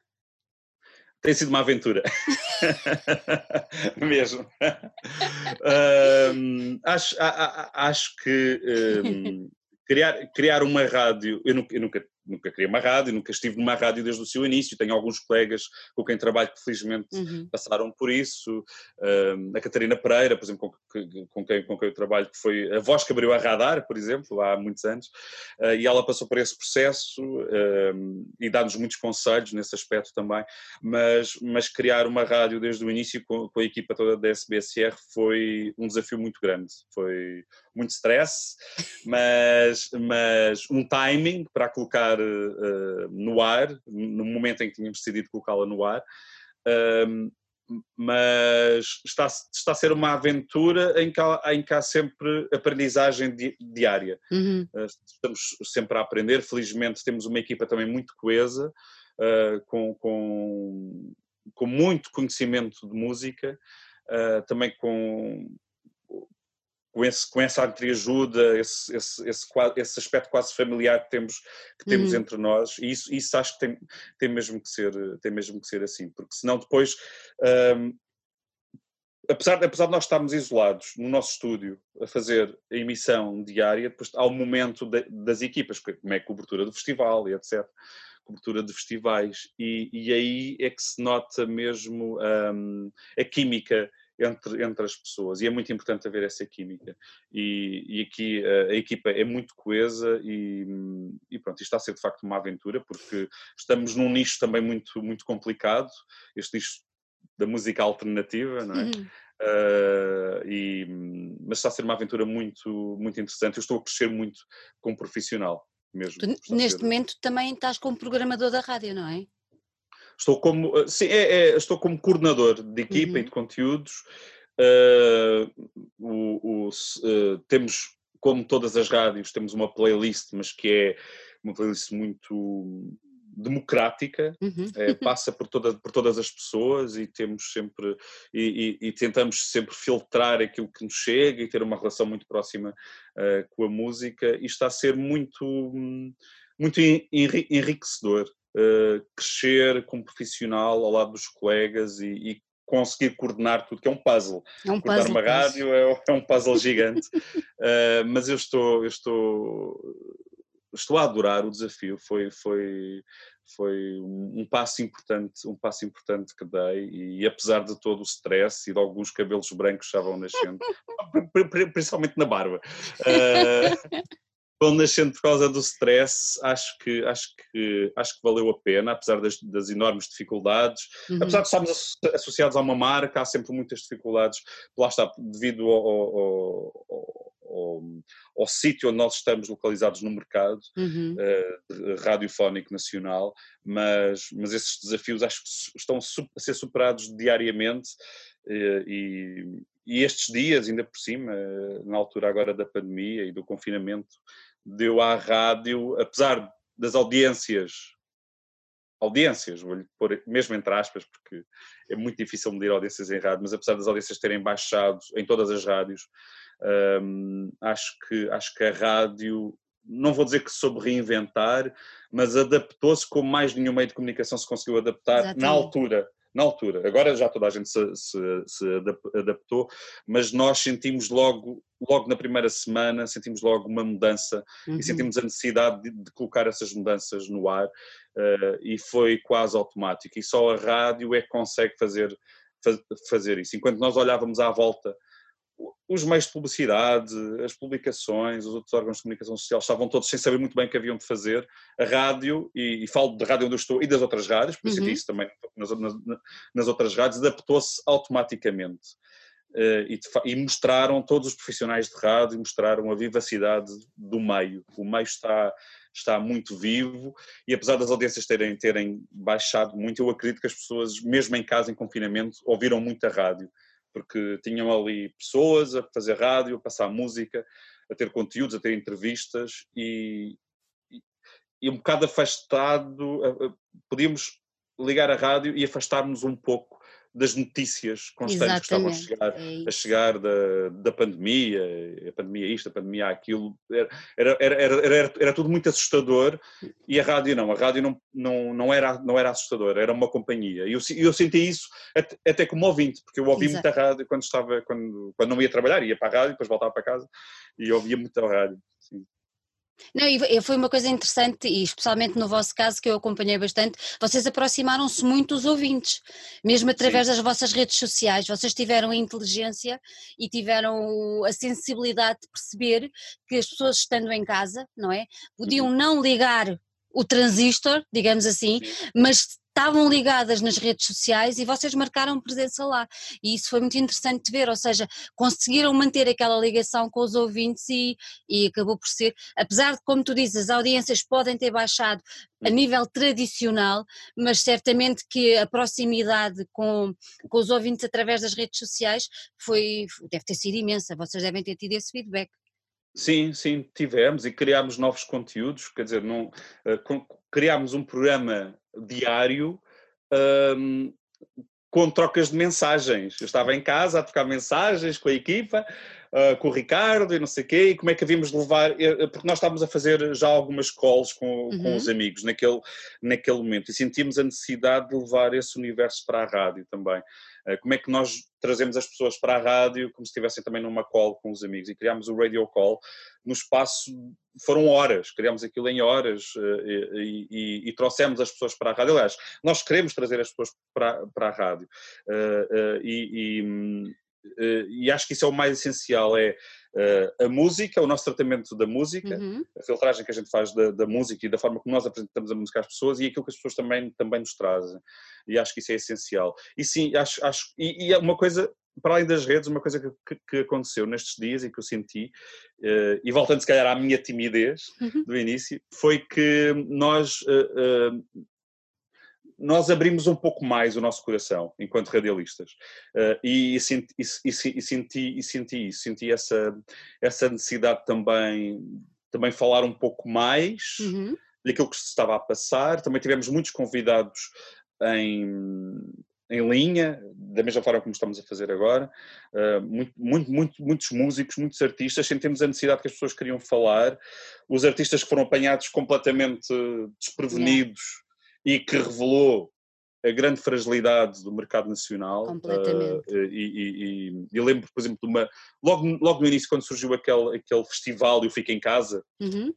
Tem sido uma aventura. Mesmo. um, acho, a, a, acho que um, criar, criar uma rádio, eu nunca, eu nunca nunca criei uma rádio, nunca estive numa rádio desde o seu início, tenho alguns colegas com quem trabalho que felizmente uhum. passaram por isso, a Catarina Pereira, por exemplo, com, com, quem, com quem eu trabalho, que foi a voz que abriu a Radar, por exemplo, há muitos anos, uh, e ela passou por esse processo e dá-nos muitos conselhos nesse aspecto também, mas, mas criar uma rádio desde o início com, com a equipa toda da SBSR foi um desafio muito grande, foi muito stress, mas, mas um timing para colocar uh, no ar, no momento em que tínhamos decidido colocá-la no ar, uh, mas está, está a ser uma aventura em que há, em que há sempre aprendizagem di, diária. Uhum. Uh, estamos sempre a aprender, felizmente temos uma equipa também muito coesa, eh, com, com, com muito conhecimento de música, também com com, esse, com essa entreajuda, esse, esse, esse, esse aspecto quase familiar que temos, que temos uhum. entre nós, e isso, isso acho que tem, tem, mesmo que ser, tem mesmo que ser assim, porque senão depois, um, apesar, apesar de nós estarmos isolados no nosso estúdio a fazer a emissão diária, depois há o momento de, das equipas, como é a cobertura do festival e etc., cobertura de festivais, e, e aí é que se nota mesmo um, a química entre, entre as pessoas e é muito importante haver essa química e, e aqui a, a, equipa é muito coesa e, e pronto, isto está a ser de facto uma aventura porque estamos num nicho também muito, muito complicado, este nicho da música alternativa, não é? Uhum. Uh, e, mas está a ser uma aventura muito, muito interessante, eu estou a crescer muito como profissional mesmo. Tu, neste momento também estás como programador da rádio, não é? Estou como, eh, sim, é, é, estou como coordenador de equipa uhum. e de conteúdos. Uh, o, o, uh, temos, como todas as rádios, temos uma playlist, mas que é uma playlist muito democrática, uhum. é, passa por, toda, por todas as pessoas e temos sempre e, e, e, tentamos sempre filtrar aquilo que nos chega e ter uma relação muito próxima uh, com a música e está a ser muito, muito enriquecedor uh, crescer como profissional ao lado dos colegas e, e conseguir coordenar tudo, que é um puzzle. É um Coordenar puzzle, uma rádio é, é, um puzzle gigante, uh, mas eu estou, eu estou, estou a adorar o desafio, foi, foi, foi um passo importante, um passo importante que dei e apesar de todo o stress e de alguns cabelos brancos já vão nascendo, principalmente na barba, uh, vão nascendo por causa do stress, acho que, acho que, acho que valeu a pena, apesar das, das enormes dificuldades. Uhum. Apesar de estarmos associados a uma marca, há sempre muitas dificuldades, lá está, devido ao, ao, ao, ao, ao sítio onde nós estamos localizados no mercado uhum. uh, radiofónico nacional, mas, mas esses desafios acho que estão a ser superados diariamente. Uh, e, e estes dias, ainda por cima, na altura agora da pandemia e do confinamento, deu à rádio, apesar das audiências, audiências, vou-lhe pôr mesmo entre aspas, porque é muito difícil medir audiências em rádio, mas apesar das audiências terem baixado em todas as rádios, hum, acho, que, acho que a rádio, não vou dizer que soube reinventar, mas adaptou-se como mais nenhum meio de comunicação se conseguiu adaptar Exatamente. na altura na altura. Agora já toda a gente se, se, se, adaptou, mas nós sentimos logo, logo na primeira semana, sentimos logo uma mudança uhum. e sentimos a necessidade de, de, colocar essas mudanças no ar uh, e foi quase automático. E só a rádio é que consegue fazer, faz, fazer isso. Enquanto nós olhávamos à volta os meios de publicidade, as publicações, os outros órgãos de comunicação social estavam todos sem saber muito bem o que haviam de fazer. A rádio, e, e falo da rádio onde eu estou e das outras rádios, porque uhum. senti isso também nas, nas, nas outras rádios, adaptou-se automaticamente. Uh, e, e, mostraram todos os profissionais de rádio, mostraram a vivacidade do meio. O meio está, está muito vivo e apesar das audiências terem, terem baixado muito, eu acredito que as pessoas, mesmo em casa, em confinamento, ouviram muito a rádio porque tinham ali pessoas a fazer rádio, a passar música, a ter conteúdos, a ter entrevistas e, e, e um bocado afastado, podíamos ligar a rádio e afastarmos um pouco das notícias constantes que estavam a chegar, é a chegar da, da pandemia, a pandemia isto, a pandemia aquilo, era, era, era, era, era tudo muito assustador e a rádio não, a rádio não, não, não, era, não era assustadora, era uma companhia. E eu, eu senti isso até, até como ouvinte, porque eu ouvia Exato. muita rádio quando estava, quando, quando não ia trabalhar, ia para a rádio, depois voltava para casa e ouvia muita rádio. Sim. Não, e foi uma coisa interessante, e especialmente no vosso caso, que eu acompanhei bastante, vocês aproximaram-se muito dos ouvintes, mesmo através Sim. das vossas redes sociais, vocês tiveram a inteligência e tiveram a sensibilidade de perceber que as pessoas estando em casa, não é? Podiam uhum. não ligar o transistor, digamos assim, Sim. mas estavam ligadas nas redes sociais e vocês marcaram presença lá. E isso foi muito interessante de ver, ou seja, conseguiram manter aquela ligação com os ouvintes e, e acabou por ser, apesar de, como tu dizes, as audiências podem ter baixado a nível tradicional, mas certamente que a proximidade com, com os ouvintes através das redes sociais foi, deve ter sido imensa, vocês devem ter tido esse feedback. Sim, sim, tivemos e criámos novos conteúdos, quer dizer, não, uh, criámos um programa diário um, com trocas de mensagens. Eu estava em casa a trocar mensagens com a equipa, uh, com o Ricardo e não sei o quê, e como é que havíamos de levar, porque nós estávamos a fazer já algumas calls com, uhum. com os amigos naquele, naquele momento e sentimos a necessidade de levar esse universo para a rádio também. Uh, como é que nós trazemos as pessoas para a rádio como se estivessem também numa call com os amigos e criámos o Radio Call no espaço foram horas, criámos aquilo em horas eh, e, e, e, trouxemos as pessoas para a rádio. Aliás, nós queremos trazer as pessoas para, para a rádio uh, e, uh, e, acho que isso é o mais essencial, é a música, o nosso tratamento da música, uhum. a filtragem que a gente faz da, da, música e da forma como nós apresentamos a música às pessoas e aquilo que as pessoas também, também nos trazem. E acho que isso é essencial. E sim, acho, acho e, e é uma coisa para além das redes, uma coisa que, que, aconteceu nestes dias e que eu senti, uh, e voltando se calhar à minha timidez uhum. do início, foi que nós, uh, uh, nós abrimos um pouco mais o nosso coração enquanto radialistas. E, e, senti, e, e, senti, e senti isso, senti essa, essa necessidade também, também falar um pouco mais. Uhum daquilo que se estava a passar. Também tivemos muitos convidados em, em linha, da mesma forma como estamos a fazer agora. Uh, muito, muito, muito, muitos músicos, muitos artistas, sentimos a necessidade que as pessoas queriam falar. Os artistas que foram apanhados completamente desprevenidos yeah. E que revelou a grande fragilidade do mercado nacional. Completamente. Uh, e, e, e, eu lembro, por exemplo, de uma. Logo, logo no início, quando surgiu aquele, aquele festival e o Fica em Casa, uhum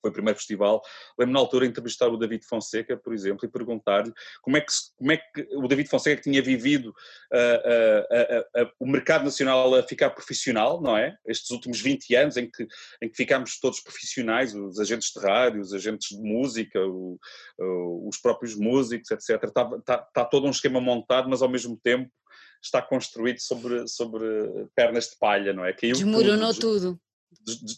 foi o primeiro festival. Lembro na altura entrevistar o David Fonseca, por exemplo, e perguntar-lhe como, é que, como é que o David Fonseca tinha vivido uh, uh, uh, o mercado nacional a ficar profissional, não é? Estes últimos 20 anos em que, em que ficámos todos profissionais, os agentes de rádio, os agentes de música, o, os próprios músicos, etc. Está, está, está todo um esquema montado, mas ao mesmo tempo está construído sobre, sobre pernas de palha, não é? Caiu Desmoronou tudo. tudo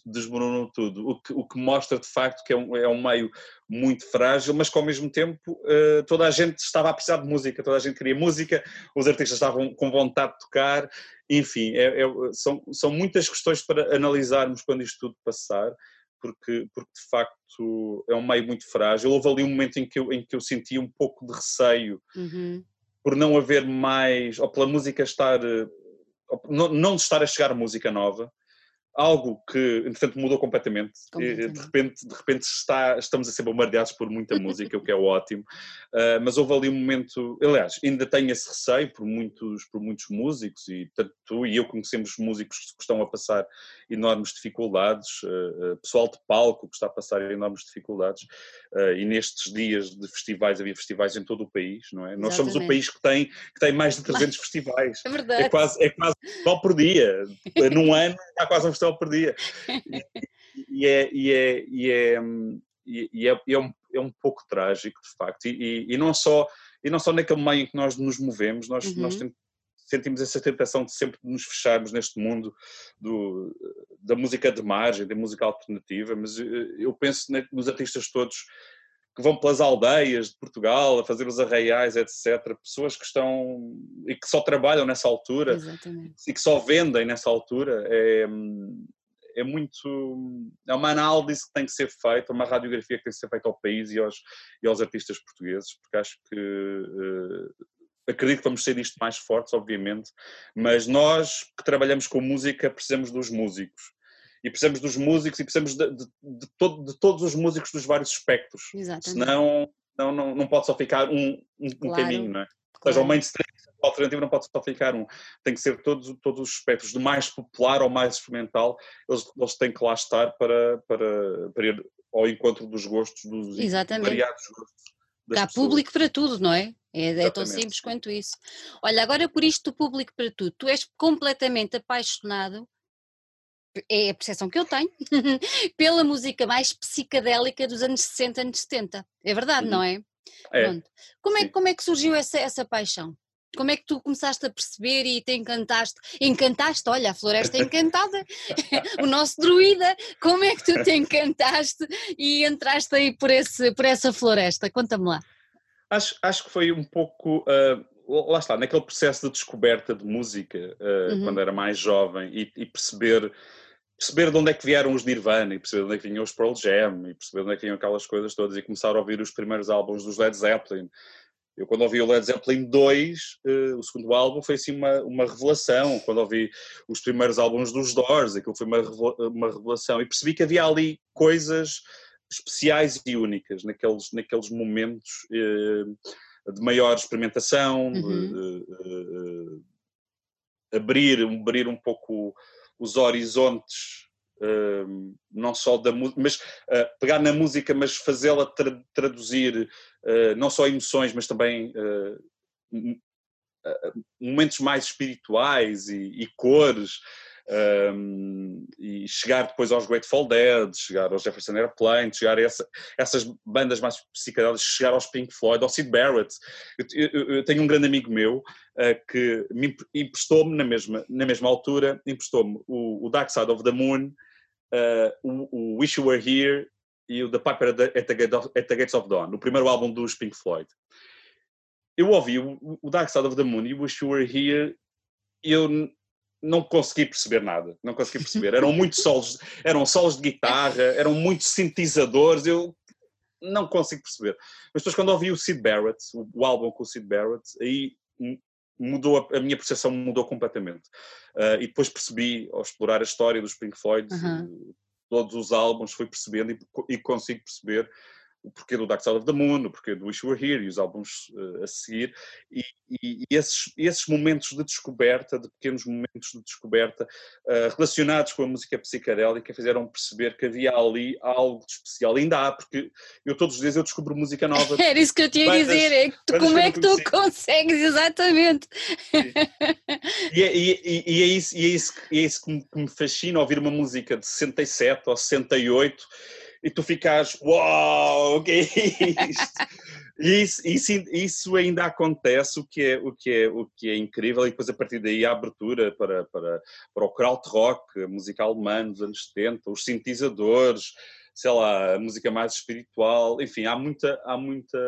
desmoronou tudo, o que, o que mostra de facto que é um, é um meio muito frágil, mas que ao mesmo tempo uh, toda a gente estava a precisar de música, toda a gente queria música, os artistas estavam com vontade de tocar, enfim, é, é, são, são muitas questões para analisarmos quando isto tudo passar, porque, porque de facto é um meio muito frágil. Houve ali um momento em que eu, em que eu senti um pouco de receio uhum. por não haver mais, ou pela música estar, eh, não, não estar a chegar música nova, algo que, entretanto, mudou completamente. completamente. De repente, de repente está, estamos a ser bombardeados por muita música, o que é ótimo. Uh, mas houve ali um momento, aliás, ainda tenho esse receio por muitos, por muitos músicos, e tanto tu e eu conhecemos músicos que estão a passar enormes dificuldades, uh, uh, pessoal de palco que está a passar enormes dificuldades, e nestes dias de festivais, havia festivais em todo o país, não é? Exatamente. Nós somos o país que tem, que tem mais de 300 festivais. É verdade. É quase, é quase só por dia. Num ano há quase um festival por dia. E, e, é, e, é, e, é, e é, é, um, é um pouco trágico, de facto. E, e, não só, e não só naquele meio em que nós nos movemos, nós, uhum. nós sentimos essa tentação de sempre nos fecharmos neste mundo do, da música de margem, da música alternativa, mas eh, eu penso nos artistas todos que vão pelas aldeias de Portugal a fazer os arraiais, etc. Pessoas que estão e que só trabalham nessa altura Exatamente. e que só vendem nessa altura. É, é muito. É uma análise que tem que ser feita, uma radiografia que tem que ser feita ao país e aos, e aos artistas portugueses, porque acho que. Uh, acredito que vamos ser disto mais fortes, obviamente, mas nós que trabalhamos com música precisamos dos músicos e precisamos dos músicos e precisamos de, de, de, todo, de todos os músicos dos vários espectros. Exatamente. Senão não, não, não pode só ficar um, um, claro. um caminho, não é? Ou seja, o mainstream, o alternativo não pode só ficar um. Tem que ser todos, todos os espectros, do mais popular ao mais experimental, eles, eles têm que lá estar para, para, para ir ao encontro dos gostos, dos Exatamente. variados gostos. Há pessoas. público para tudo, não é? É, é, tão simples quanto isso. Olha, agora por isto do público para tudo, tu és completamente apaixonado é a percepção que eu tenho, pela música mais psicadélica dos anos 60, anos 70. É verdade, uhum. não é? é. Como, é como é que surgiu essa, essa paixão? Como é que tu começaste a perceber e te encantaste? Encantaste, olha, a floresta é encantada, o nosso druida, como é que tu te encantaste e entraste aí por, esse, por essa floresta? Conta-me lá. Acho, acho que foi um pouco, uh, lá está, naquele processo de descoberta de música, uh, uhum. quando era mais jovem, e, e perceber perceber de onde é que vieram os Nirvana e perceber de onde é que vinham os Pearl Jam e perceber de onde é que vinham aquelas coisas todas e começar a ouvir os primeiros álbuns dos Led Zeppelin. Eu quando ouvi o Led Zeppelin 2, uh, eh, o segundo álbum, foi assim uma, uma revelação. Quando ouvi os primeiros álbuns dos Doors, aquilo foi uma, uma revelação. E percebi que havia ali coisas especiais e únicas naqueles, naqueles momentos uh, de maior experimentação, uhum. uh, abrir, abrir um pouco os horizontes, uh, não só da música, mas uh, pegar na música, mas fazê-la tra traduzir uh, não só emoções, mas também momentos mais espirituais e, e cores. Um, e chegar depois aos Grateful Dead, chegar aos Jefferson Airplane, chegar a essa, essas bandas mais psicodélicas, chegar aos Pink Floyd, ao Sid Barrett. Eu, eu, eu tenho um grande amigo meu uh, que me emprestou-me na mesma, na mesma altura, emprestou-me o, o, Dark Side of the Moon, uh, o, o, Wish You Were Here e o The Piper at the, at the Gates of Dawn, o primeiro álbum dos Pink Floyd. Eu ouvi o, o Dark Side of the Moon e o Wish You Were Here eu não consegui perceber nada, não consegui perceber. Eram muitos solos, eram solos de guitarra, eram muitos sintetizadores. Eu, não consigo perceber. Mas depois quando ouvi o Sid Barrett, o, o álbum com o Sid Barrett, aí mudou a, a minha percepção mudou completamente. Uh, e depois percebi, ao explorar a história dos Pink Floyd, uhum. todos os álbuns, fui percebendo e, e consigo perceber o porquê do Dark Side of the Moon, o porquê do Wish You Were Here e os álbuns uh, a seguir, e, e, e esses, esses, momentos de descoberta, de pequenos momentos de descoberta uh, relacionados com a música psicadélica fizeram perceber que havia ali algo de especial. Ainda há, porque eu todos os dias eu descubro música nova. Era isso que eu tinha a dizer, é que tu, como é que tu consegues, exatamente. E é, e, e, é isso, e é isso, é que me fascina, ouvir uma música de 67 ou 68 e tu ficas, uau, o que é isto? E isso, isso, isso, ainda acontece, o que, é, o, que é, o que é incrível, e depois a partir daí a abertura para, para, para o krautrock, a música alemã dos anos 70, os sintetizadores, sei lá, a música mais espiritual, enfim, há muita, há muita,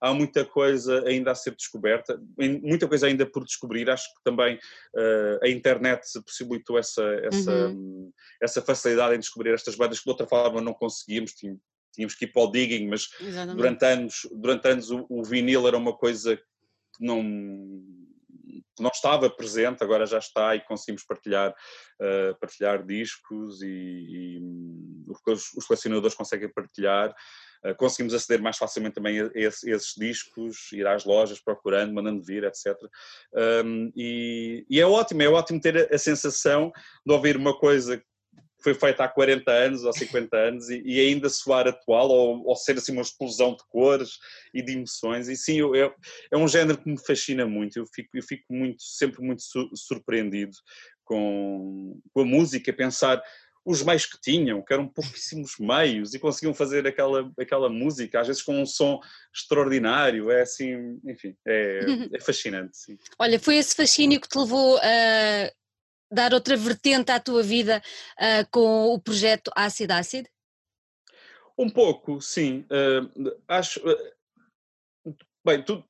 há muita coisa ainda a ser descoberta, muita coisa ainda por descobrir, acho que também uh, a internet possibilitou essa, essa, uhum. essa facilidade em descobrir estas bandas que de outra forma não conseguíamos, tínhamos, tínhamos que ir para o digging, mas durante anos, durante anos o, o vinil era uma coisa que não não estava presente, agora já está e conseguimos partilhar, uh, partilhar discos e, e hum, os, os colecionadores conseguem partilhar. Uh, conseguimos aceder mais facilmente também a, esse, esses discos, ir às lojas procurando, mandando vir, etc. Um, e, e, é ótimo, é ótimo ter a, a sensação de ouvir uma coisa foi feita há 40 anos ou 50 anos e, e ainda soar atual ou, ou, ser assim uma explosão de cores e de emoções e sim, eu, eu, é um género que me fascina muito, eu fico, eu fico muito, sempre muito surpreendido com, com a música, pensar os meios que tinham, que eram pouquíssimos meios e conseguiam fazer aquela, aquela música, às vezes com um som extraordinário, é assim, enfim, é, é fascinante. Sim. Olha, foi esse fascínio que te levou a dar outra vertente à tua vida uh, com o projeto Acid Acid? Um pouco, sim. Uh, acho. Uh, bem, tu,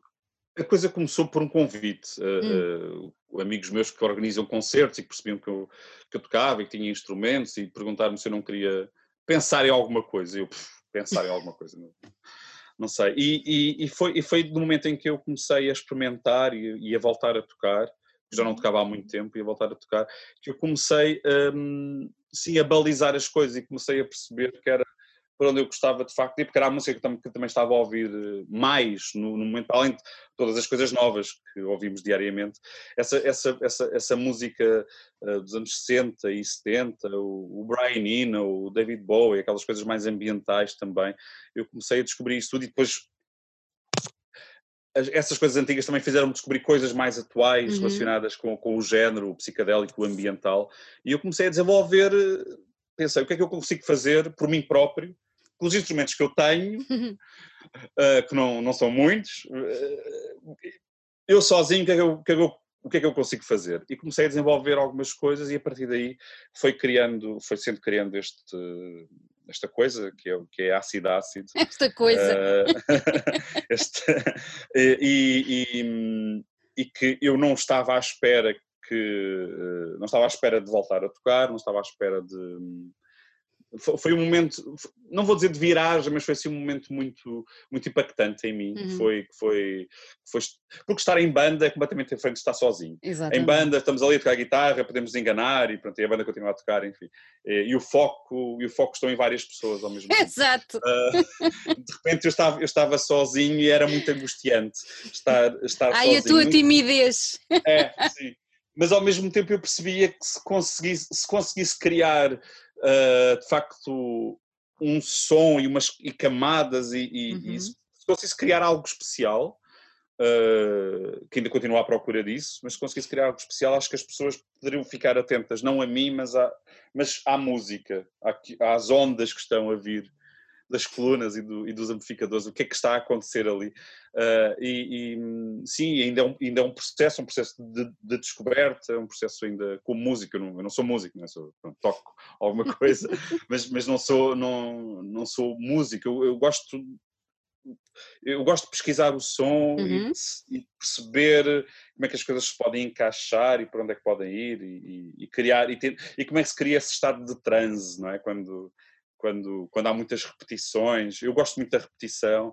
a coisa começou por um convite. Hum. amigos meus que organizam concertos e que percebiam que eu, que eu tocava e que tinha instrumentos e perguntaram-me se eu não queria pensar em alguma coisa. Eu, pff, pensar em alguma coisa. Não, não sei. E, e, e, foi, e foi no momento em que eu comecei a experimentar e, e a voltar a tocar já não tocava há muito tempo e a voltar a tocar, que eu comecei um, sim a balizar as coisas e comecei a perceber que era para onde eu gostava de facto ir, porque era a música que, também, que também estava a ouvir eh, mais no, no, momento, além de todas as coisas novas que ouvimos diariamente, essa, essa, essa, essa música uh, dos anos 60 e 70, o, o Brian Eno, o David Bowie, aquelas coisas mais ambientais também, eu comecei a descobrir isso tudo e depois essas coisas antigas também fizeram-me descobrir coisas mais atuais uhum. relacionadas com, com o género o psicadélico, o ambiental, e eu comecei a desenvolver, pensei, o que é que eu consigo fazer por mim próprio, com os instrumentos que eu tenho, uh, que não, não são muitos, uh, eu sozinho, o que, é que, eu, que, é que eu, o que é que eu consigo fazer? E comecei a desenvolver algumas coisas e a partir daí foi criando, foi sendo criando este esta coisa que é, que é ácido ácido. Esta coisa. Uh, e, e, e, que eu não estava à espera que não estava à espera de voltar a tocar, não estava à espera de foi um momento, não vou dizer de viragem, mas foi assim um momento muito, muito impactante em mim. Uhum. Foi, foi, foi, porque estar em banda é completamente diferente de estar sozinho. Exatamente. Em banda estamos ali a tocar guitarra, podemos enganar e, pronto, e a banda continua a tocar, enfim. E, o foco, e o foco estão em várias pessoas ao mesmo tempo. Exato. Uh, de repente eu estava, eu estava sozinho e era muito angustiante estar, estar Ai, sozinho. Ai, a tua timidez. É, sim. Mas ao mesmo tempo eu percebia que se conseguisse, se conseguisse criar uh, de facto um som e umas e camadas e, e, uhum. e se conseguisse criar algo especial, uh, que ainda continuo à procura disso, mas se conseguisse criar algo especial, acho que as pessoas poderiam ficar atentas, não a mim, mas à, mas à música, às ondas que estão a vir das colunas e, do, e, dos amplificadores, o que é que está a acontecer ali. Uh, e, e, sim, ainda é, um, ainda é um processo, um processo de, de descoberta, um processo ainda como música, eu não, eu não sou músico, não é? sou, pronto, toco alguma coisa, mas, mas não, sou, não, não sou músico, eu, eu gosto eu gosto de pesquisar o som uhum. e, e, perceber como é que as coisas se podem encaixar e para onde é que podem ir e, e criar e, ter, e como é que se cria esse estado de transe, não é? Quando, quando, quando há muitas repetições. Eu gosto muito da repetição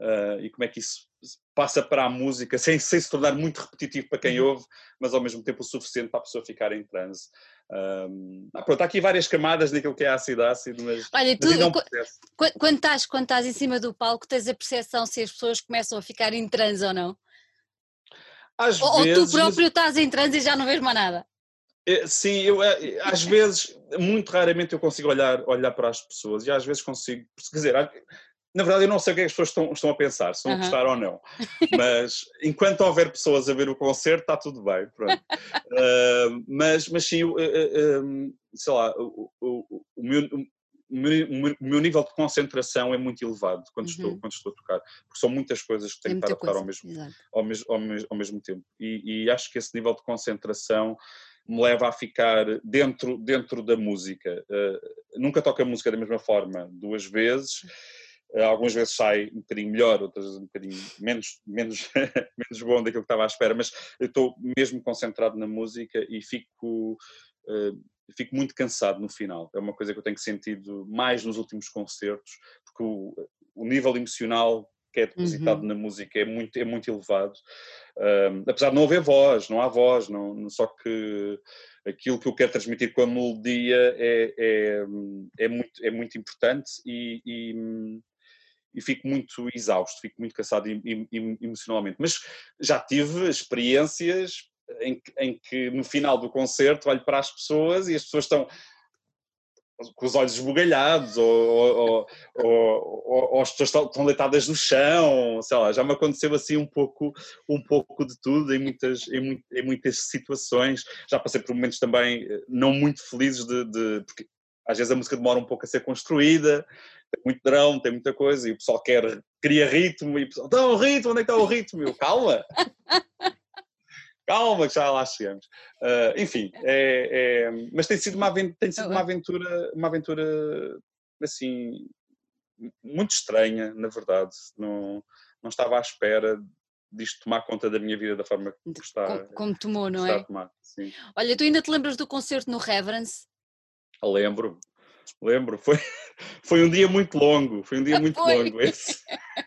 uh, e como é que isso passa para a música sem, sem se tornar muito repetitivo para quem uhum. ouve, mas ao mesmo tempo o suficiente para a pessoa ficar em transe. Um, ah, pronto, há aqui várias camadas daquilo que é ácido ácido, mas, Olha, tu, mas é um quando, quando, estás, quando estás em cima do palco, tens a percepção se as pessoas começam a ficar em transe ou não? Às ou, vezes, ou tu próprio mas... estás em transe e já não vês mais nada? É, sim, eu é, às vezes, muito raramente eu consigo olhar, olhar para as pessoas e às vezes consigo, quer dizer, na verdade eu não sei o que, é que as pessoas estão, estão a pensar, se vão gostar ou não, mas enquanto houver pessoas a ver o concerto está tudo bem, pronto. uh, mas, mas sim, uh, uh, sei lá, o, o, o, meu, o, meu, o, meu, nível de concentração é muito elevado quando, uhum. estou, quando estou a tocar, porque são muitas coisas que tenho que estar a tocar ao mesmo, ao, mesmo, ao, mesmo, ao mesmo tempo e, e acho que esse nível de concentração me leva a ficar dentro, dentro da música. Uh, nunca toco a música da mesma forma duas vezes. Uh, algumas vezes sai um bocadinho melhor, outras um bocadinho menos, menos, menos bom daquilo que estava à espera, mas eu estou mesmo concentrado na música e fico, uh, fico muito cansado no final. É uma coisa que eu tenho sentido mais nos últimos concertos, porque o, o nível emocional que é depositado uhum. na música é muito, é muito elevado. Um, apesar de não haver voz, não há voz, não, só que aquilo que eu quero transmitir com a melodia é, é, é, muito, é muito importante e, e, e fico muito exausto, fico muito cansado emocionalmente. Mas já tive experiências em, em que no final do concerto olho para as pessoas e as pessoas estão com os olhos esbugalhados, ou, ou, ou, ou, as pessoas estão deitadas no chão, sei lá, já me aconteceu assim um pouco, um pouco de tudo em muitas, em, em muitas situações, já passei por momentos também eh, não muito felizes de, de, porque às vezes a música demora um pouco a ser construída, tem muito drão, tem muita coisa, e o pessoal quer, cria ritmo, e o pessoal, então o ritmo, onde é que está o ritmo? Eu, calma! Calma que já lá chegamos. Uh, enfim, é, é, mas tem sido, uma, tem sido uma aventura, uma aventura assim muito estranha, na verdade. Não, não estava à espera disto tomar conta da minha vida da forma que está. Como, como tomou, não é? Tomar, Olha, tu ainda te lembras do concerto no Reverence? Lembro, lembro. Foi, foi um dia muito longo. Foi um dia muito foi. longo esse.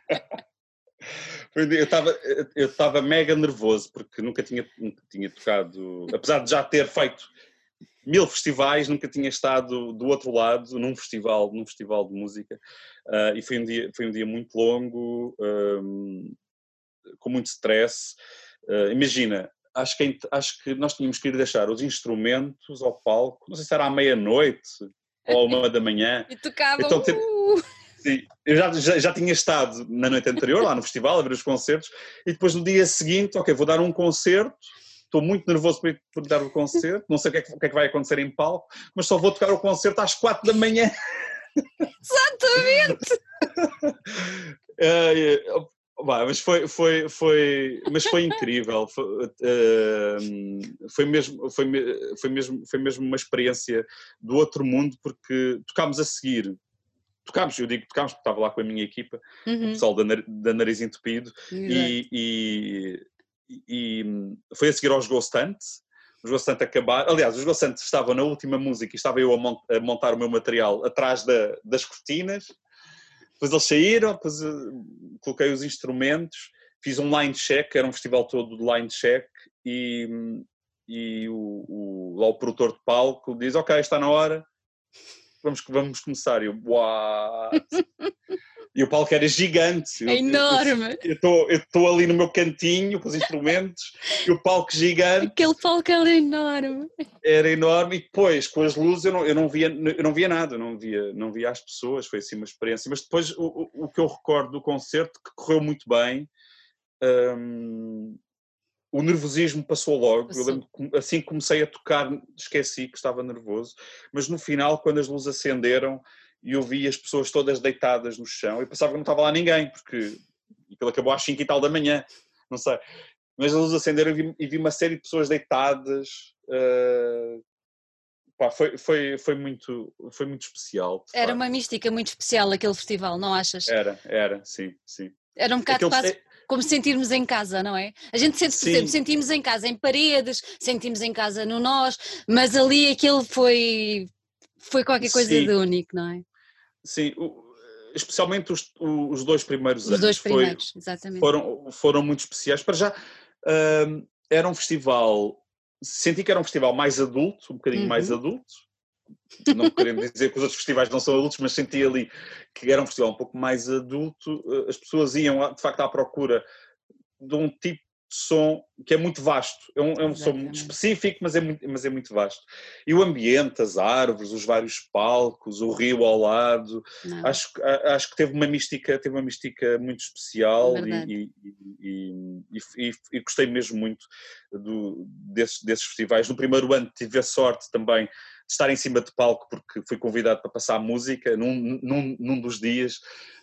eu estava eu mega nervoso porque nunca tinha, nunca tinha tocado, apesar de já ter feito mil festivais, nunca tinha estado do outro lado num festival, num festival de música uh, e foi um dia foi um dia muito longo, um, com muito stress. Uh, imagina, acho que acho que nós tínhamos que ir deixar os instrumentos ao palco, não sei se era à meia-noite ou à uma da manhã. E tocava. Então, ter, uh! Sim, eu já, já, já, tinha estado na noite anterior, lá no festival, a ver os concertos, e depois no dia seguinte, ok, vou dar um concerto, estou muito nervoso por, por dar o concerto, não sei o que, é que, o que, é que, vai acontecer em palco, mas só vou tocar o concerto às quatro da manhã. Exatamente! uh, mas foi, foi, foi, mas foi incrível, foi, uh, foi, mesmo, foi, foi, mesmo, foi mesmo uma experiência do outro mundo, porque tocámos a seguir tocámos, eu digo tocámos porque estava lá com a minha equipa, uhum. o pessoal da, da Nariz Entupido, e, e, e, foi a seguir aos Ghost Hunt, os Ghost Hunt acabaram, aliás, os Ghost Hunt estavam na última música e estava eu a, montar o meu material atrás da, das cortinas, depois eles saíram, depois uh, coloquei os instrumentos, fiz um line check, era um festival todo de line check, e, e o, o, lá o produtor de palco diz, ok, está na hora, vamos, vamos começar. E eu, what? e o palco era gigante. É enorme. Eu estou ali no meu cantinho com os instrumentos e o palco gigante. Aquele palco era enorme. Era enorme e depois com as luzes eu não, eu não, via, eu não via nada, não via, não via as pessoas, foi assim uma experiência. Mas depois o, o, o que eu recordo do concerto, que correu muito bem, hum, o nervosismo passou logo. Eu lembro, assim que comecei a tocar, esqueci que estava nervoso, mas no final, quando as luzes acenderam e eu vi as pessoas todas deitadas no chão, eu pensava que não estava lá ninguém, porque aquilo acabou às 5 e tal da manhã, não sei. Mas as luzes acenderam e vi, e vi uma série de pessoas deitadas. Uh, pá, foi, foi, foi, muito, foi muito especial. Era uma mística muito especial aquele festival, não achas? Era, era, sim, sim. Era um bocado Aquele... como sentirmos em casa, não é? A gente sente, sempre sentimos em casa em paredes, sentimos em casa no nós, mas ali aquilo foi, foi qualquer coisa Sim. de único, não é? sim, especialmente os, os dois primeiros Os anos. dois foi- primeiros, exatamente. foram, foram muito especiais. Para já, hum, era um festival, senti que era um festival mais adulto, um bocadinho Uhum. mais adulto. Não querendo dizer que os outros festivais não são adultos, mas senti ali que era um festival um pouco mais adulto. Eh, As pessoas iam, de facto, à procura de um tipo de som que é muito vasto. É um, é um som muito específico, mas é muito, mas é muito vasto. E o ambiente, as árvores, os vários palcos, o rio ao lado, Não. acho, acho que teve uma mística, teve uma mística muito especial e, e- e- e- gostei mesmo muito do- desses, desses festivais. No primeiro ano tive a sorte também estar em cima de palco porque fui convidado para passar música num, num, num dos dias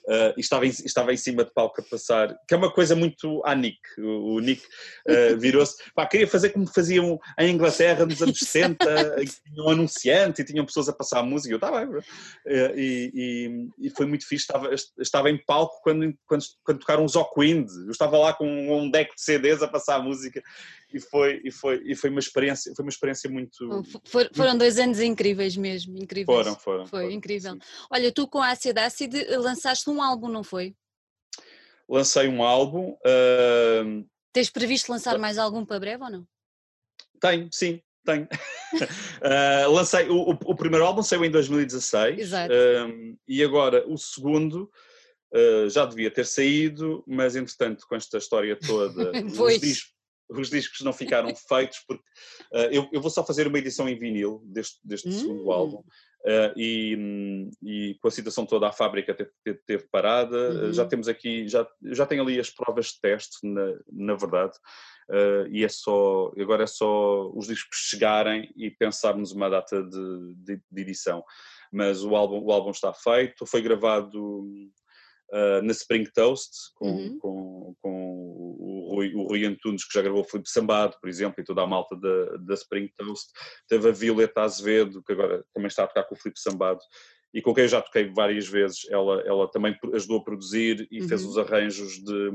eh, e estava em, estava em cima de palco a passar, que é uma coisa muito à Nick. O, o Nick eh, virou-se, pá, queria fazer como faziam em Inglaterra nos anos 60, em que tinham um anunciante e tinham pessoas a passar música. Eu estava, bem, bro." Eh, e, e, e foi muito fixe. Estava, estava em palco quando, quando, quando tocaram os Ockwind. Eu estava lá com um deck de CDs a passar música e foi, e foi, e foi uma experiência, foi uma experiência muito. For- Foram dois anos incríveis mesmo, incríveis. Foram, foram. Foi foram, incrível. sim. Olha, tu com a Acid Acid lançaste um álbum, não foi? Lancei um álbum. ahm, Tens previsto lançar mais algum para breve ou não? Tenho, sim, tenho. Ah, lancei o, o- primeiro álbum saiu em 2016 Exato. ahm, e agora o segundo ah, já devia ter saído, mas entretanto com esta história toda os, os discos não ficaram feitos porque ah, eu, eu vou só fazer uma edição em vinil deste, deste segundo Hum. álbum ah, e, hum, e com a situação toda a fábrica teve, teve- teve parada, Uhum. já temos aqui, já, já tenho ali as provas de teste na, na verdade Uh, e é só, agora é só os discos chegarem e pensarmos uma data de, de- de edição. Mas o álbum, o álbum está feito, foi gravado uh, na Spring Toast com, Uhum. com, com o, Rui, o Rui Antunes, que já gravou o Filipe Sambado, por exemplo, e toda a malta da, da Spring Toast. Teve a Violeta Azevedo, que agora também está a tocar com o Filipe Sambado. E com quem eu já toquei várias vezes, ela, ela também ajudou a produzir e fez Uhum. os arranjos de,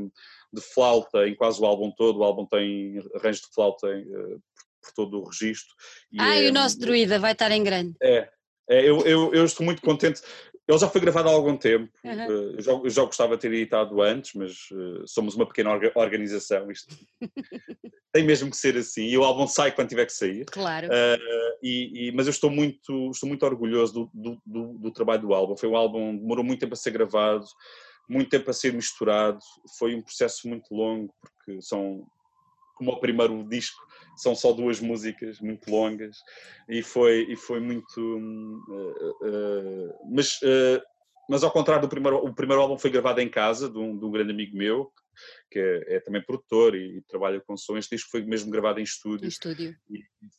de flauta em quase o álbum todo. O álbum tem arranjos de flauta eh, por, todo o registro. E Ah, e é- o nosso druida vai estar em grande. É, é, eu, eu, eu estou muito contente. Ele já foi gravado há algum tempo, Uhum. eu, já, já gostava de ter editado antes, mas eh, somos uma pequena orga- organização, isto tem mesmo que ser assim, e o álbum sai quando tiver que sair. Claro. Eh, e, e- mas eu estou muito, estou muito orgulhoso do, do, do- do trabalho do álbum. Foi um álbum, demorou muito tempo a ser gravado, muito tempo a ser misturado. Foi um processo muito longo, porque são, como o primeiro disco, são só duas músicas muito longas, e foi, e foi muito. hum, eh, eh, mas, eh, mas ao contrário do primeiro, o primeiro álbum foi gravado em casa, de um, de um grande amigo meu, que é, é também produtor e, e trabalha com som. Este disco foi mesmo gravado em estúdio No estúdio.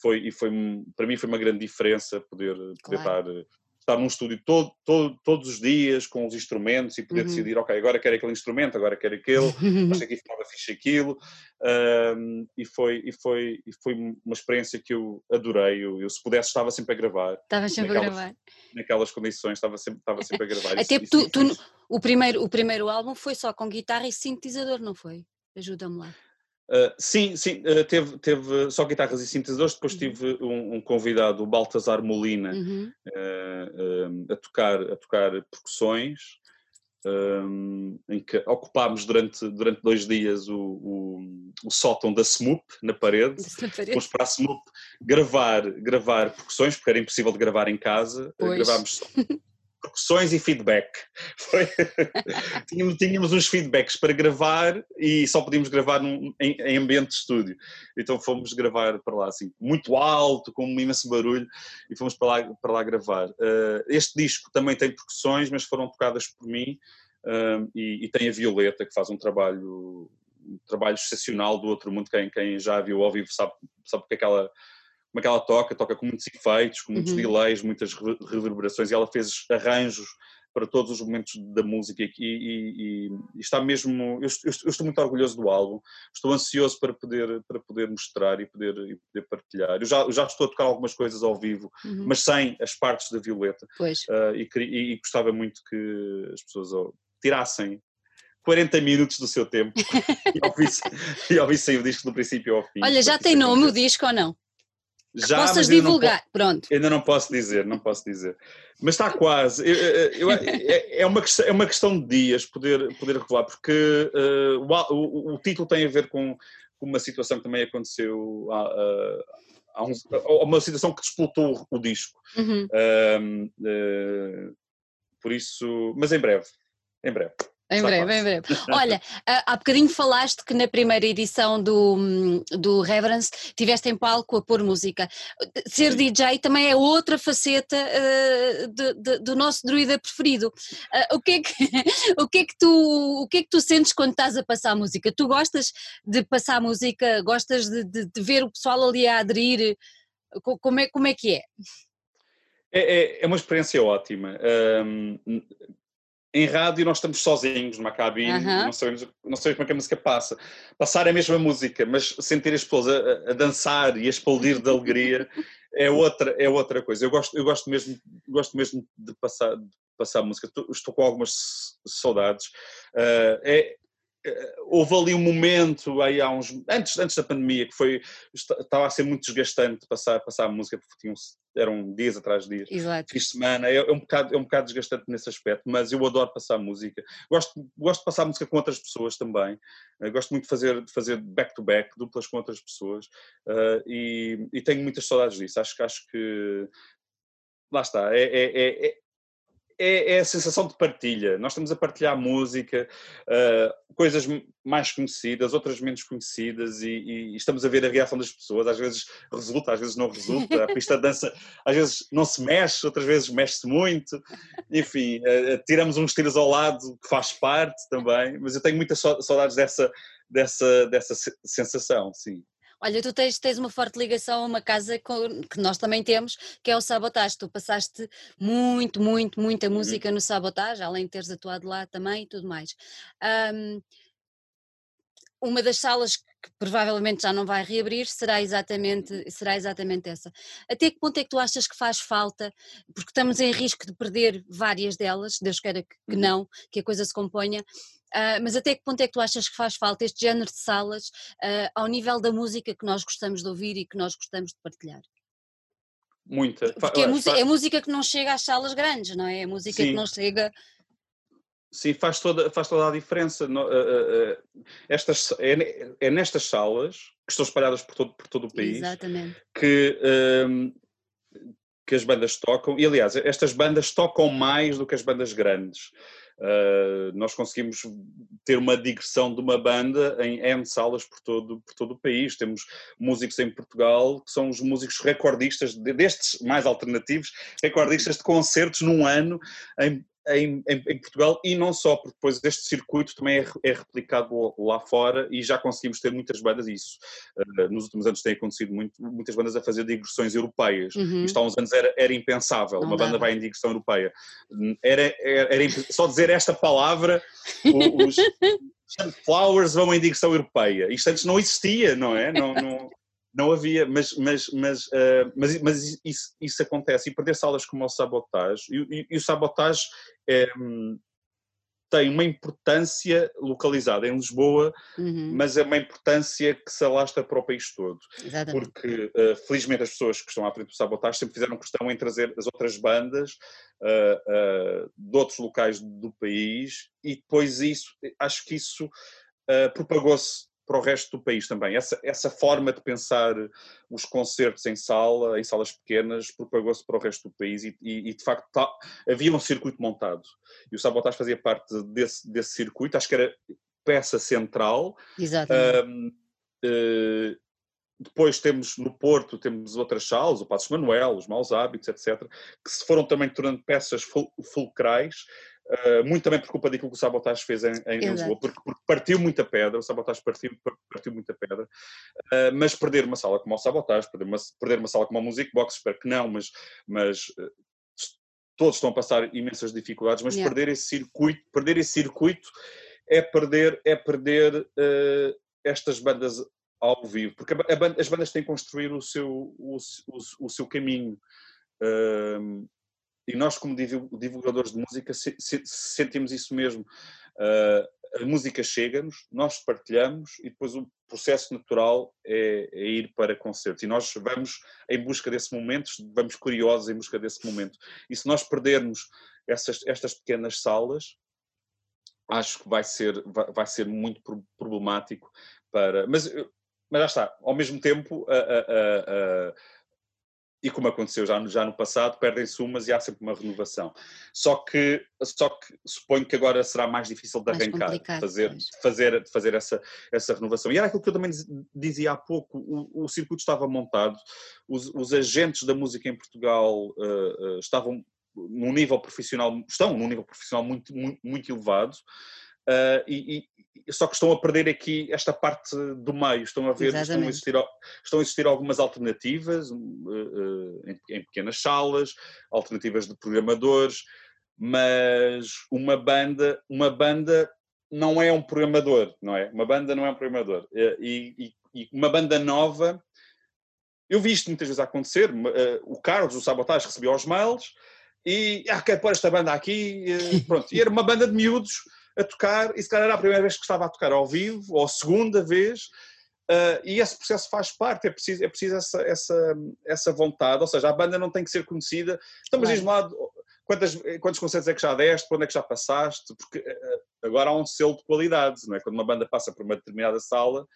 foi, e foi, um- para mim foi uma grande diferença poder, poder Claro. estar, estar num estúdio todo, todo- todos os dias com os instrumentos e poder Uhum. decidir, ok, agora quero aquele instrumento, agora quero aquele, achei que ficava fixe aquilo, ahm, e, foi, e, foi, e foi uma experiência que eu adorei, eu, eu, se pudesse estava sempre a gravar, Estavas sempre a naquelas- gravar. naquelas condições, estava sempre, estava sempre a gravar. Até Isso- porque tu, isso tu no- o, primeiro, o primeiro álbum foi só com guitarra e sintetizador, não foi? Ajuda-me lá. Uh, sim, sim, uh, teve, teve só guitarras e sintetizadores, depois Uhum. tive um, um convidado, o Baltasar Molina, Uhum. uh, a, tocar, a tocar percussões, um, em que ocupámos durante, durante dois dias o, o, o sótão da SMUP na parede. Na parede. Fomos para a SMUP gravar, gravar percussões, porque era impossível de gravar em casa. Pois. Gravámos percussões e feedback. Foi- tínhamos, tínhamos uns feedbacks para gravar e só podíamos gravar num- em, em ambiente de estúdio. Então fomos gravar para lá, assim, muito alto, com um imenso barulho, e fomos para lá, para lá gravar. Uh, este disco também tem percussões, mas foram tocadas por mim, um, e, e tem a Violeta, que faz um trabalho um trabalho excepcional do outro mundo, quem, quem já viu ao vivo sabe, sabe porque é que ela como é que ela toca, toca com muitos efeitos, com muitos Uhum. delays, muitas re- reverberações, e ela fez arranjos para todos os momentos da música e, e- e- está mesmo, eu, estou- eu estou muito orgulhoso do álbum, estou ansioso para poder, para poder mostrar e poder, e poder partilhar. Eu já, eu já estou a tocar algumas coisas ao vivo, Uhum. mas sem as partes da Violeta, Pois. ah, e, e- gostava muito que as pessoas tirassem 40 minutos do seu tempo e ouvissem, e ouvissem o disco do princípio ao fim. Olha, já tem nome o disco ou não? Já, Possas divulgar, não, pronto. Ainda não posso dizer, não posso dizer. Mas está quase. Eu, eu, é, é, uma questão, é uma questão de dias poder, poder revelar, porque uh, o, o, o, título tem a ver com, com uma situação que também aconteceu há, há, uns, uma situação que despoltou o, disco. Uhum. Uh, uh, por isso, mas em breve, em breve. Em breve, em breve. Olha, há bocadinho falaste que na primeira edição do, do Reverence tiveste em palco a pôr música. Ser Sim. DJ também é outra faceta uh, de, de, do nosso druida preferido. Uh, o, que é que, o, que é que tu, o que é que tu sentes quando estás a passar música? Tu gostas de passar música? Gostas de, de, de ver o pessoal ali a aderir? Como é, como é que é? É, é, é uma experiência ótima. Um, em rádio nós estamos sozinhos numa cabine, não, sabemos, não sabemos como é que a música passa. Passar a mesma música, mas sentir as pessoas a, a dançar e a explodir de alegria é outra, é outra coisa. Eu gosto, eu gosto, mesmo, gosto mesmo de passar, de passar música. Estou com algumas saudades. Uh, é, houve ali um momento aí há uns antes antes da pandemia que foi estava a ser muito desgastante passar passar a música porque tinham, eram dias atrás de dias Exato. fiz semana é, é, um bocado é um bocado desgastante nesse aspecto mas eu adoro passar música. Gosto gosto de passar música com outras pessoas também. Uh, gosto muito de fazer de fazer back to back duplas com outras pessoas uh, e, e, tenho muitas saudades disso. Acho que acho que lá está é, é, é é, é, a sensação de partilha. Nós estamos a partilhar música, uh, coisas mais conhecidas, outras menos conhecidas, e, e, estamos a ver a reação das pessoas. Às vezes resulta, às vezes não resulta. A pista de dança às vezes não se mexe, outras vezes mexe-se muito. Enfim, uh, tiramos uns tiros ao lado, que faz parte também, mas eu tenho muitas saudades dessa, dessa, dessa sensação, sim. Olha, tu tens, tens uma forte ligação a uma casa com, que nós também temos, que é o Sabotage. Tu passaste muito, muito, muita uhum. música no Sabotage, além de teres atuado lá também e tudo mais. Um, uma das salas que provavelmente já não vai reabrir será exatamente, será exatamente essa. Até que ponto é que tu achas que faz falta? Porque estamos em risco de perder várias delas, Deus queira que, uhum. não, que a coisa se componha. Uh, mas até que ponto é que tu achas que faz falta este género de salas uh, ao nível da música que nós gostamos de ouvir e que nós gostamos de partilhar? Muita. Porque é, música, é música que não chega às salas grandes, não é? É música Sim. que não chega. Sim, faz toda, faz toda a diferença. Ah, estas, é, é nestas salas, que estão espalhadas por todo, por todo o país, Exatamente. que, que as bandas tocam. E, aliás, estas bandas tocam mais do que as bandas grandes. Uh, nós conseguimos ter uma digressão de uma banda em N salas por todo, por todo o país. Temos músicos em Portugal que são os músicos recordistas, destes mais alternativos, recordistas de concertos num ano em, em, em, Portugal e não só, porque depois este circuito também é, é, replicado lá fora e já conseguimos ter muitas bandas, isso uh, nos últimos anos tem acontecido muito, muitas bandas a fazer digressões europeias, uhum. isto há uns anos era, era impensável, não uma dava. banda vai em digressão europeia, era, era, era só dizer esta palavra, os Flowers vão em digressão europeia, isto antes não existia, não é? Não, não, não havia, mas, mas, mas, uh, mas, mas isso, isso, acontece. E perder salas como o Sabotage, e, e, e o Sabotage é, tem uma importância localizada em Lisboa, uhum. mas é uma importância que se alastra para o país todo. Exatamente. Porque, uh, felizmente, as pessoas que estão à frente do Sabotage sempre fizeram questão em trazer as outras bandas uh, de outros locais do país, e depois isso, acho que isso propagou-se para o resto do país também. Essa, essa forma de pensar os concertos em sala, em salas pequenas, propagou-se para o resto do país e, e, e de facto tá, havia um circuito montado. E o Sabotage fazia parte desse, desse circuito, acho que era peça central. Exatamente. Um, uh, depois temos no Porto, temos outras salas, o Passos Manuel, os Maus Hábitos, etc., que se foram também tornando peças fulcrais Uh, muito também por culpa daquilo que o Sabotage fez em, em Lisboa, porque, porque, partiu muita pedra, o Sabotage partiu, partiu muita pedra, uh, mas perder uma sala como o Sabotage, perder uma, perder uma sala como a Music Box, espero que não, mas, mas uh, todos estão a passar imensas dificuldades, mas yeah. perder esse circuito, perder esse circuito é perder, é perder estas bandas ao vivo, porque a, a as bandas têm que construir o seu, o, o, o seu caminho. Uh, e nós, como divulgadores de música, sentimos isso mesmo. Uh, a música chega-nos, nós partilhamos e depois o processo natural é, é, ir para concertos. E nós vamos em busca desse momento, vamos curiosos em busca desse momento. E se nós perdermos essas, estas pequenas salas, acho que vai ser, vai ser muito problemático para. Mas, mas já está, ao mesmo tempo, a, a, a, e como aconteceu já no, já no passado, perdem-se umas e há sempre uma renovação. Só que, só que suponho que agora será mais difícil de arrancar, fazer, fazer, fazer essa, essa renovação. E era aquilo que eu também dizia há pouco, o, o circuito estava montado, os, os, agentes da música em Portugal uh, uh, estavam num nível profissional, estão num nível profissional muito, muito, muito elevado, uh, e, só que estão a perder aqui esta parte do meio, estão a ver, estão a, existir, estão a existir algumas alternativas uh, uh, em, em, pequenas salas, alternativas de programadores, mas uma banda, uma banda não é um programador, não é? Uma banda não é um programador. E, e, e uma banda nova, eu vi isto muitas vezes acontecer, o Carlos, o Sabotage, recebia os mails e, ah, quero pôr esta banda aqui, pronto, e era uma banda de miúdos, a tocar, e se calhar era a primeira vez que estava a tocar ao vivo, ou a segunda vez, uh, e esse processo faz parte, é preciso, é preciso essa, essa, essa vontade, ou seja, a banda não tem que ser conhecida. Então, mas diz-me lá, quantas, quantos concertos é que já deste, quando é que já passaste, porque uh, agora há um selo de qualidade, não é? Quando uma banda passa por uma determinada sala,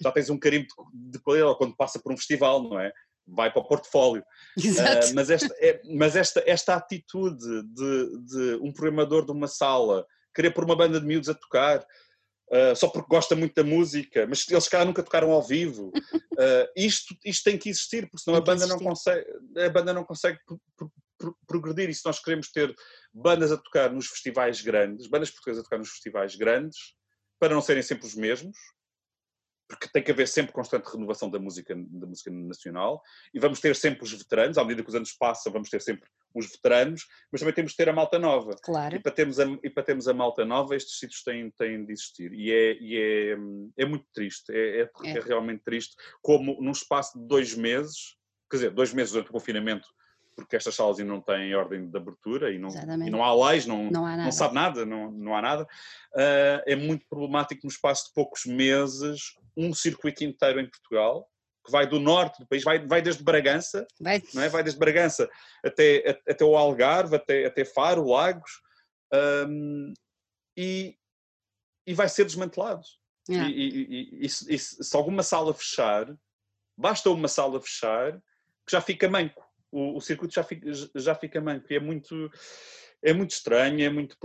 já tens um carimbo de qualidade, ou quando passa por um festival, não é? vai para o portfólio. Uh, mas esta, é, mas esta, esta atitude de, de um programador de uma sala querer pôr uma banda de miúdos a tocar, uh, só porque gosta muito da música, mas eles cá nunca tocaram ao vivo. Uh, isto, isto tem que existir, porque senão a banda, não consegue, a banda não consegue progredir. E se nós queremos ter bandas a tocar nos festivais grandes, bandas portuguesas a tocar nos festivais grandes, para não serem sempre os mesmos, porque tem que haver sempre constante renovação da música, da música nacional e vamos ter sempre os veteranos, à medida que os anos passam, vamos ter sempre os veteranos, mas também temos de ter a malta nova. Claro. E para termos a, e para termos a malta nova, estes sítios têm, têm de existir. E é, e é, é muito triste, é, é, é. é realmente triste, como num espaço de dois meses, quer dizer, dois meses durante o confinamento, porque estas salas ainda não têm ordem de abertura e não, e não há leis, não, não, não, sabe nada, não, não há nada. Uh, é muito problemático no espaço de poucos meses um circuito inteiro em Portugal, que vai do norte do país, vai, vai desde Bragança, vai. Não é? vai desde Bragança até, até o Algarve, até, até Faro, Lagos, um, e, e vai ser desmantelado. Yeah. E, e, e, e, se alguma sala fechar, basta uma sala fechar, que já fica manco. O, o circuito já fica, já fica manco. É muito é muito estranho, é muito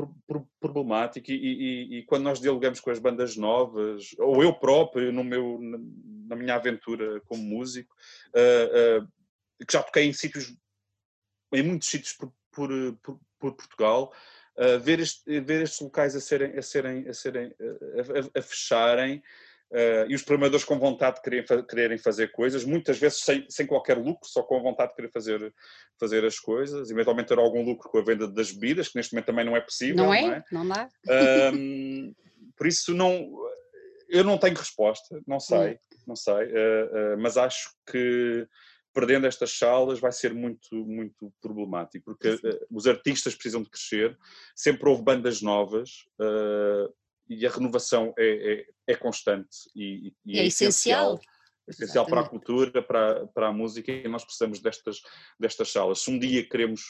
problemático e, e, e, quando nós dialogamos com as bandas novas, ou eu próprio no meu, na minha aventura como músico, uh, uh, que já toquei em sítios, em muitos sítios por, por, por, por Portugal, uh, ver, este, ver estes locais a serem, a serem, a, serem, a, a, a fecharem, Uh, e os programadores com vontade de quererem, quererem fazer coisas, muitas vezes sem, sem, qualquer lucro, só com vontade de querer fazer, fazer as coisas, eventualmente ter algum lucro com a venda das bebidas, que neste momento também não é possível. Não é? Não, é? não dá. Um, por isso, não, eu não tenho resposta, não sei, não sei, uh, uh, mas acho que perdendo estas salas vai ser muito, muito problemático, porque os artistas precisam de crescer, sempre houve bandas novas, e a renovação é, é, é constante e, e é, é, essencial. É essencial para a cultura, para, para a música e nós precisamos destas, destas salas. Se um dia queremos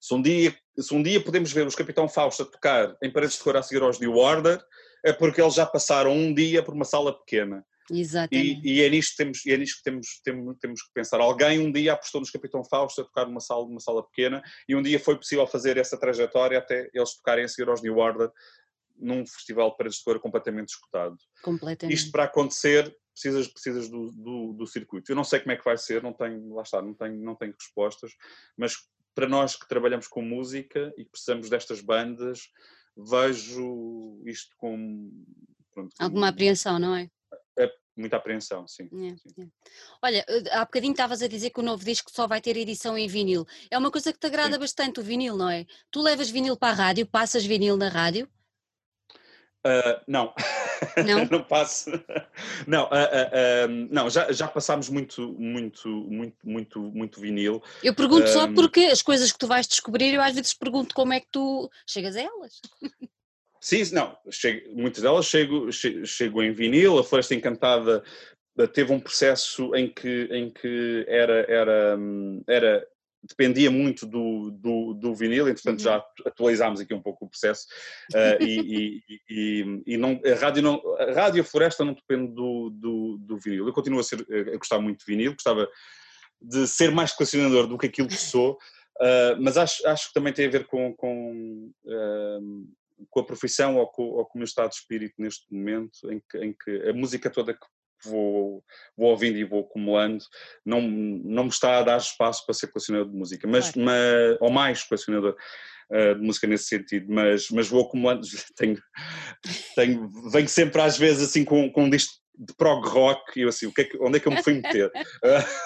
se um, dia, se um dia podemos ver os Capitão Fausto a tocar em paredes de cor a seguir aos New Order, é porque eles já passaram um dia por uma sala pequena. Exatamente. E, e, é nisto que, temos, é nisto que temos, temos, temos que pensar. Alguém um dia apostou nos Capitão Fausto a tocar numa sala, numa sala pequena e um dia foi possível fazer essa trajetória até eles tocarem a seguir aos New Order num festival de cor completamente escutado. Completamente. Isto para acontecer precisas, precisas do, do, do, circuito. Eu não sei como é que vai ser, não tenho, lá está, não tenho, não tenho respostas, mas para nós que trabalhamos com música e que precisamos destas bandas, vejo isto com... Pronto, Alguma apreensão, não é? É muita apreensão, sim. É, sim. É. Olha, eh, há bocadinho estavas a dizer que o novo disco só vai ter edição em vinil. É uma coisa que te agrada sim. bastante o vinil, não é? Tu levas vinil para a rádio, passas vinil na rádio? Uh, não. Não? não passo. Não, uh, uh, não já, já passámos muito, muito, muito, muito, muito vinil. Eu pergunto só porque as coisas que tu vais descobrir, eu às vezes pergunto como é que tu chegas a elas. Sim, não, chego, muitas delas chego, chego, chego em vinil, a Floresta Encantada teve um processo em que, em que era, era, hum, era dependia muito do, do, do vinil, entretanto uhum. já atualizámos aqui um pouco o processo uh, e, e, e, e, não, a, rádio não, a rádio Floresta não depende do, do, do, vinil. Eu continuo a, ser, a gostar muito de vinil, gostava de ser mais colecionador do que aquilo que sou, uh, mas acho, acho que também tem a ver com, com, uh, com a profissão ou com, ou com, o meu estado de espírito neste momento, em que, em que a música toda que vou, vou ouvindo e vou acumulando, não, não me está a dar espaço para ser colecionador de música, mas, claro. mas ou mais colecionador uh, de música nesse sentido, mas, mas vou acumulando, tenho, tenho, venho sempre às vezes assim com, com um disco de prog rock e eu assim, o que é que, onde é que eu me fui meter? uh,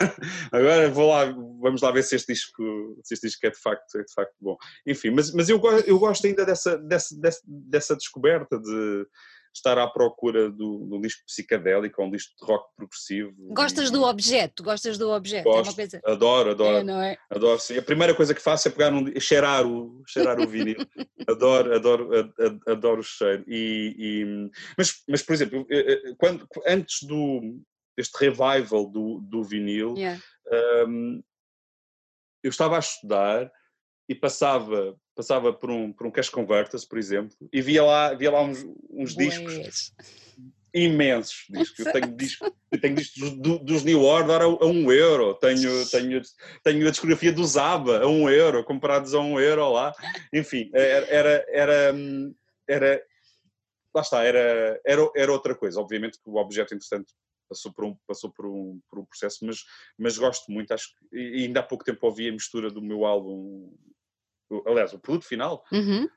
agora vou lá, vamos lá ver se este disco, se este disco é de facto, é de facto bom. Enfim, mas, mas eu, eu gosto ainda dessa, dessa, dessa, dessa descoberta de estar à procura do, do disco psicadélico, um disco de rock progressivo. Gostas e... do objeto? Gostas do objeto? Gosto, é coisa... Adoro, adoro. É, não é? Adoro, sim. A primeira coisa que faço é pegar um, cheirar o, cheirar o vinil. adoro, adoro, adoro, o cheiro. E, e, mas, mas, por exemplo, quando, antes do, deste revival do, do vinil, yeah. um, eu estava a estudar e passava passava por um, por um Cash Converters, por exemplo, e via lá, via lá uns, uns discos imensos discos. Eu tenho discos, eu tenho discos do, dos New Order a, a, um euro, tenho, tenho, tenho a discografia do Zaba a um euro, comprados a um euro lá. Enfim, era, era, era, era lá está, era, era, era outra coisa. Obviamente que o objeto interessante passou por um, passou por um, por um processo, mas, mas gosto muito, acho que, ainda há pouco tempo ouvi a mistura do meu álbum aliás, o produto final, uhum.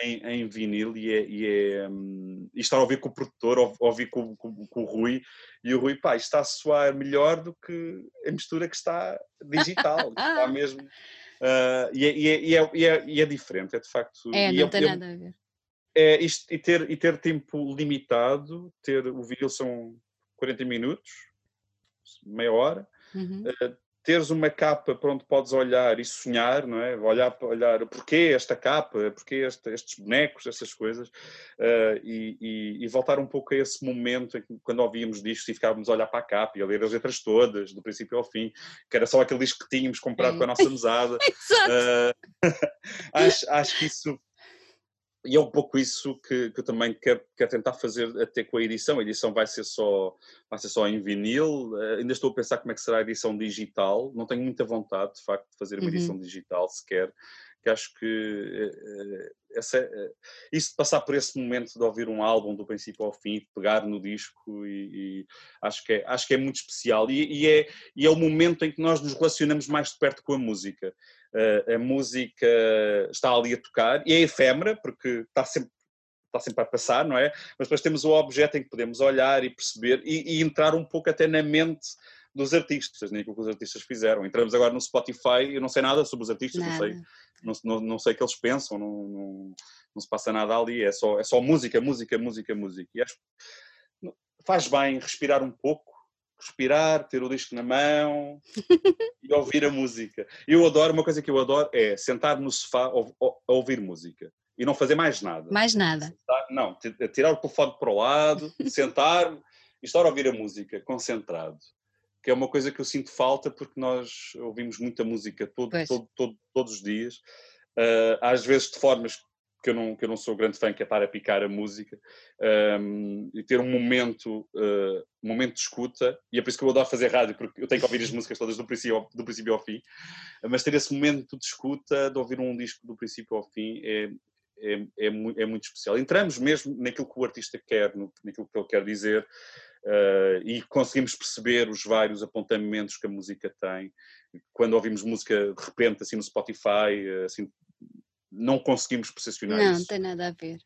Eh, em, em, vinil e, é, e, é, um, e estar a ouvir com o produtor, ouvir com, com, com, o Rui, e o Rui, pá, está a soar melhor do que a mistura que está digital, está mesmo. Uh, e, é, e, é, e, é, e, é, diferente, é de facto. É, não tem nada a ver. É isto, e, ter, e ter tempo limitado, ter o vinil são 40 minutos, meia hora, uhum. uh, teres uma capa para onde podes olhar e sonhar, não é? Olhar olhar porquê esta capa, porquê este, estes bonecos, essas coisas, uh, e, e, e, voltar um pouco a esse momento em que, quando ouvíamos discos e ficávamos a olhar para a capa e a ler as letras todas, do princípio ao fim, que era só aquele disco que tínhamos comprado com a nossa mesada. uh, acho, acho que isso e é um pouco isso que, que eu também quero, quero, tentar fazer até com a edição. A edição vai ser só, vai ser só em vinil. Uh, ainda estou a pensar como é que será a edição digital. Não tenho muita vontade, de facto, de fazer uma uhum. edição digital sequer. Que acho que uh, essa, uh, isso de passar por esse momento de ouvir um álbum do princípio ao fim, de pegar no disco, e, e acho, que é, acho que é muito especial. E, e, é, e é o momento em que nós nos relacionamos mais de perto com a música a música está ali a tocar e é efêmera, porque está sempre, está sempre a passar, não é? Mas depois temos o objeto em que podemos olhar e perceber e, e entrar um pouco até na mente dos artistas, nem aquilo que os artistas fizeram. Entramos agora no Spotify, eu não sei nada sobre os artistas, não sei, não, não, não, sei o que eles pensam, não, não, não, se passa nada ali, é só, é só música, música, música, música. E acho faz bem respirar um pouco respirar, ter o disco na mão e ouvir a música. Eu adoro, uma coisa que eu adoro é sentar no sofá a ouvir música e não fazer mais nada. Mais nada. Sentar, não, tirar o telefone para o lado, sentar e estar a ouvir a música, concentrado. Que é uma coisa que eu sinto falta porque nós ouvimos muita música todo, todo, todo, todos os dias, uh, às vezes de formas que eu não, que eu não sou grande fã, que é estar a picar a música um, e ter um momento, uh, momento de escuta, e é por isso que eu adoro fazer rádio, porque eu tenho que ouvir as músicas todas do princípio ao, do princípio ao fim, mas ter esse momento de escuta, de ouvir um disco do princípio ao fim, é, é, é, é muito especial. Entramos mesmo naquilo que o artista quer, no, naquilo que ele quer dizer, uh, e conseguimos perceber os vários apontamentos que a música tem. Quando ouvimos música de repente, assim no Spotify, assim não conseguimos percepcionar não, isso. Não, tem nada a ver.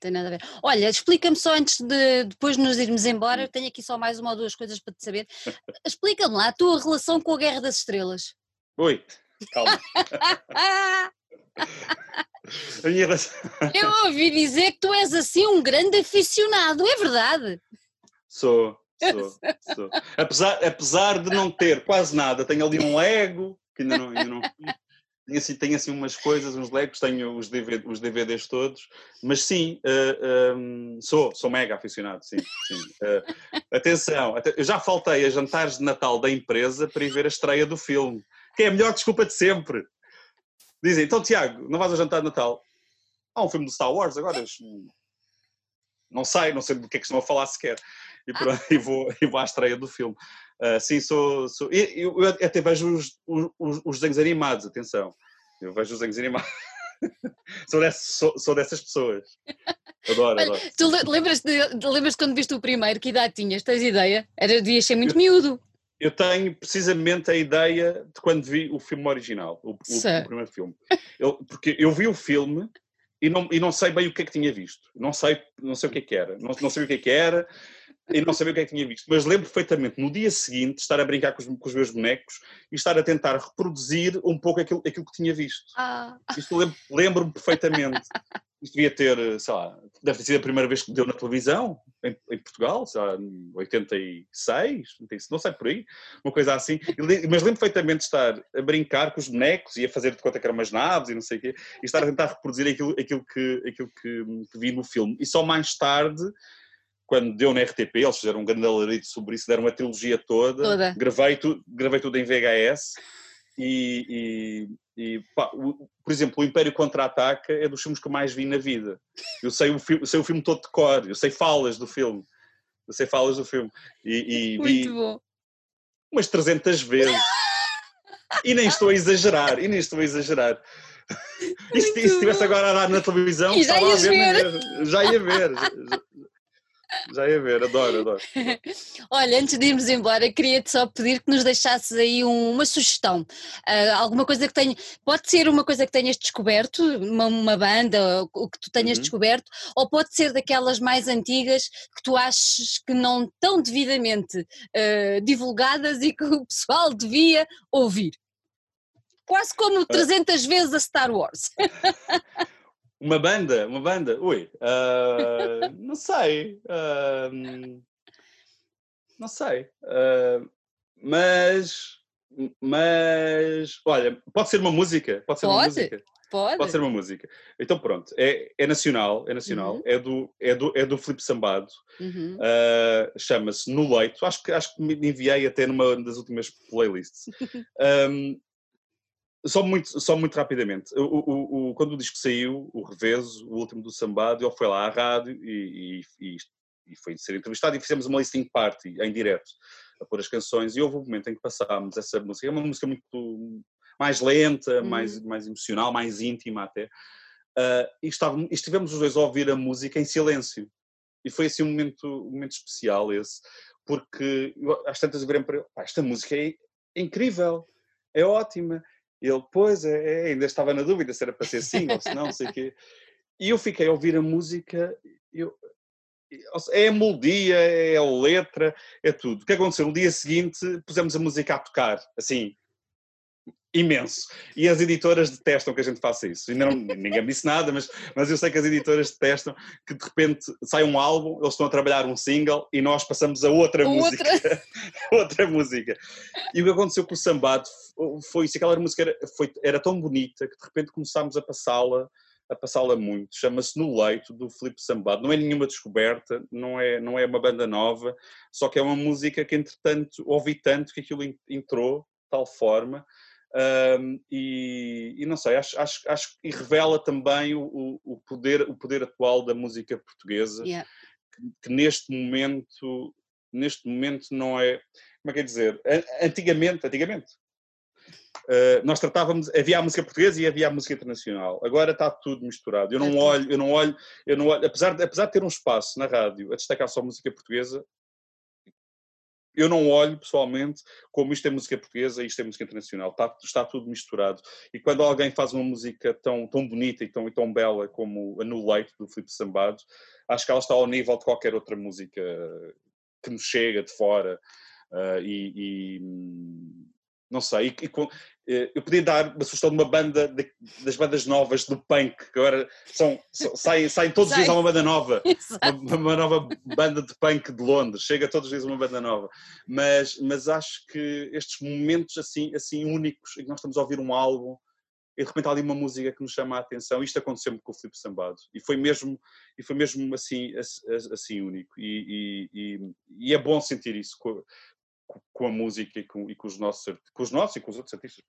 Tem nada a ver. Olha, explica-me só antes de depois nos irmos embora, eu tenho aqui só mais uma ou duas coisas para te saber. Explica-me lá a tua relação com a Guerra das Estrelas. Oi, calma. eu ouvi dizer que tu és assim um grande aficionado, é verdade? Sou, sou, sou. Apesar, apesar de não ter quase nada, tenho ali um ego que ainda não, ainda não tenho assim, tenho assim umas coisas, uns legos, tenho os, DVD, os DVDs todos, mas sim, uh, um, sou, sou mega aficionado, sim. sim. Uh, atenção, eu já faltei a jantares de Natal da empresa para ir ver a estreia do filme, que é a melhor desculpa de sempre. Dizem, então Tiago, não vais ao jantar de Natal? Há um filme do Star Wars agora, não sei, não sei do que é que estão a falar sequer. E, pronto, e, vou, e vou à estreia do filme. Uh, sim, sou. sou eu, eu, até vejo os, os, os, desenhos animados, atenção. Eu vejo os desenhos animados. sou, dessas, sou, sou, dessas pessoas. Adoro, adoro. Tu lembras de, lembras quando viste o primeiro? Que idade tinhas? Tens ideia? Era, devias ser muito eu, miúdo. Eu tenho precisamente a ideia de quando vi o filme original, o, o, o primeiro filme. Eu, porque eu vi o filme e não, e não sei bem o que é que tinha visto. Não sei, não sei o que é que era. Não, não sabia o que é que era e não sabia o que é que tinha visto. Mas lembro perfeitamente, no dia seguinte, estar a brincar com os, com os meus bonecos e estar a tentar reproduzir um pouco aquilo, aquilo que tinha visto. Ah. Isto lembro-me lembro perfeitamente. Isto devia ter, sei lá, deve ter sido a primeira vez que deu na televisão, em, em Portugal, sei lá, em 86, não sei por aí, uma coisa assim. Mas lembro perfeitamente de estar a brincar com os bonecos e a fazer de conta que eram umas naves e não sei o quê, e estar a tentar reproduzir aquilo, aquilo, que, aquilo que, que vi no filme. E só mais tarde quando deu na RTP, eles fizeram um grande alarito sobre isso, deram uma trilogia toda, toda. Gravei, tu, gravei tudo em VHS e, e, e pá, o, por exemplo, o Império Contra-Ataca é dos filmes que eu mais vi na vida. Eu sei o, filme, sei o filme todo de cor, eu sei falas do filme, eu sei falas do filme e, e vi bom. umas 300 vezes e nem estou a exagerar, e nem estou a exagerar. E se, se estivesse agora a dar na televisão, já, ia ver. já ia ver. Já, ia ver, adoro, adoro. Olha, antes de irmos embora, queria-te só pedir que nos deixasses aí um, uma sugestão. Uh, alguma coisa que tenha. Pode ser uma coisa que tenhas descoberto, uma, uma banda, o que tu tenhas uhum. descoberto, ou pode ser daquelas mais antigas que tu achas que não estão devidamente uh, divulgadas e que o pessoal devia ouvir. Quase como 300 uh. vezes a Star Wars. Uma banda, uma banda, ui, uh, não sei, uh, não sei, uh, mas, mas, olha, pode ser uma música, pode ser pode, uma música. Pode. Pode ser uma música. Então pronto, é, é nacional, é nacional, uhum. é, do, é, do, é do Filipe Sambado, uhum. chama-se No Leito, acho que, acho que me enviei até numa das últimas playlists. um, Só muito, só muito rapidamente. O, o, o, quando o disco saiu, o Reveso, o último do Sambado, ele foi lá à rádio e, e, e, foi ser entrevistado e fizemos uma listening party em direto a pôr as canções e houve um momento em que passámos essa música. É uma música muito mais lenta, uhum. mais, mais emocional, mais íntima até. Uh, e, estávamos, estivemos os dois a ouvir a música em silêncio. E foi assim um momento, um momento especial esse, porque às tantas virem para ele, esta música é incrível, é ótima ele, pois, é, é, ainda estava na dúvida se era para ser sim ou se não, sei o quê. E eu fiquei a ouvir a música, eu, é a melodia, é a letra, é tudo. O que aconteceu? No dia seguinte pusemos a música a tocar, assim, imenso. E as editoras detestam que a gente faça isso. Ainda não, ninguém me disse nada, mas, mas eu sei que as editoras detestam que de repente sai um álbum, eles estão a trabalhar um single e nós passamos a outra, outra. música. outra música. E o que aconteceu com o Sambado foi isso, aquela música era, foi, era tão bonita que de repente começámos a passá-la a passá-la muito. Chama-se No Leito, do Filipe Sambado. Não é nenhuma descoberta, não é, não é uma banda nova, só que é uma música que, entretanto, ouvi tanto que aquilo entrou de tal forma um, e, e, não sei, acho, acho, acho que revela também o, o, poder, o poder atual da música portuguesa, yeah. que, que, neste momento, neste momento não é, como é que é dizer, antigamente, antigamente, Uh, nós tratávamos, havia a música portuguesa e havia a música internacional. Agora está tudo misturado. Eu não olho, eu não olho, eu não olho, apesar de, apesar de ter um espaço na rádio a destacar só música portuguesa, eu não olho pessoalmente como isto é música portuguesa e isto é música internacional, está, está tudo misturado. E quando alguém faz uma música tão, tão bonita e tão, e tão bela como a No Leite, do Filipe Sambado, acho que ela está ao nível de qualquer outra música que nos chega de fora. Uh, e, e, não sei, e, eh, eu podia dar uma sugestão de uma banda, de, das bandas novas do punk, que agora são, são saem, saem todos os dias uma banda nova, uma, uma, nova banda de punk de Londres, chega todos os dias uma banda nova, mas, mas acho que estes momentos assim, assim únicos, em que nós estamos a ouvir um álbum e de repente há ali uma música que nos chama a atenção. Isto aconteceu-me com o Filipe Sambado e foi mesmo, e foi mesmo assim, assim único. E, e, e é bom sentir isso com, com a música e com, e com, os nossos, com os nossos e com os outros artistas.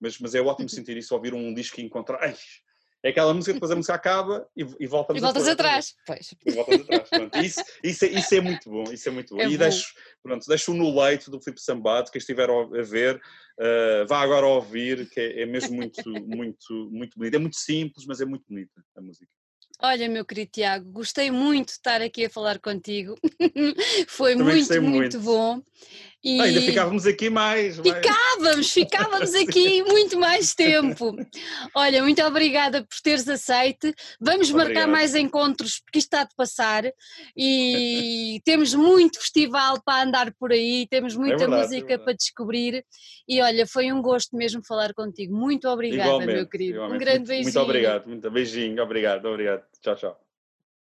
Mas, mas é ótimo sentir isso, ouvir um disco e encontrar. Ai, é aquela música, depois a música acaba e, e voltamos e voltas atrás. Pois. E voltas atrás. Pronto. Isso, isso, é, isso é muito bom. Isso é muito bom. É e bom. deixo, pronto, deixo no leito do Filipe Sambado, quem estiver a ver, uh, vá agora ouvir, que é, é mesmo muito, muito, muito bonito. É muito simples, mas é muito bonita a música. Olha, meu querido Tiago, gostei muito de estar aqui a falar contigo. Foi muito, muito, muito, bom. E... ainda ficávamos aqui mais. Ficávamos, ficávamos aqui muito mais tempo. Olha, muito obrigada por teres aceite. Vamos Obrigado. marcar mais encontros, porque isto está de passar. E temos muito festival para andar por aí, temos muita é verdade, música é para descobrir. E olha, foi um gosto mesmo falar contigo. Muito obrigada, igualmente, meu querido. Igualmente. Um grande beijinho. Muito obrigado, muito beijinho, obrigado, obrigado. Tchau, tchau.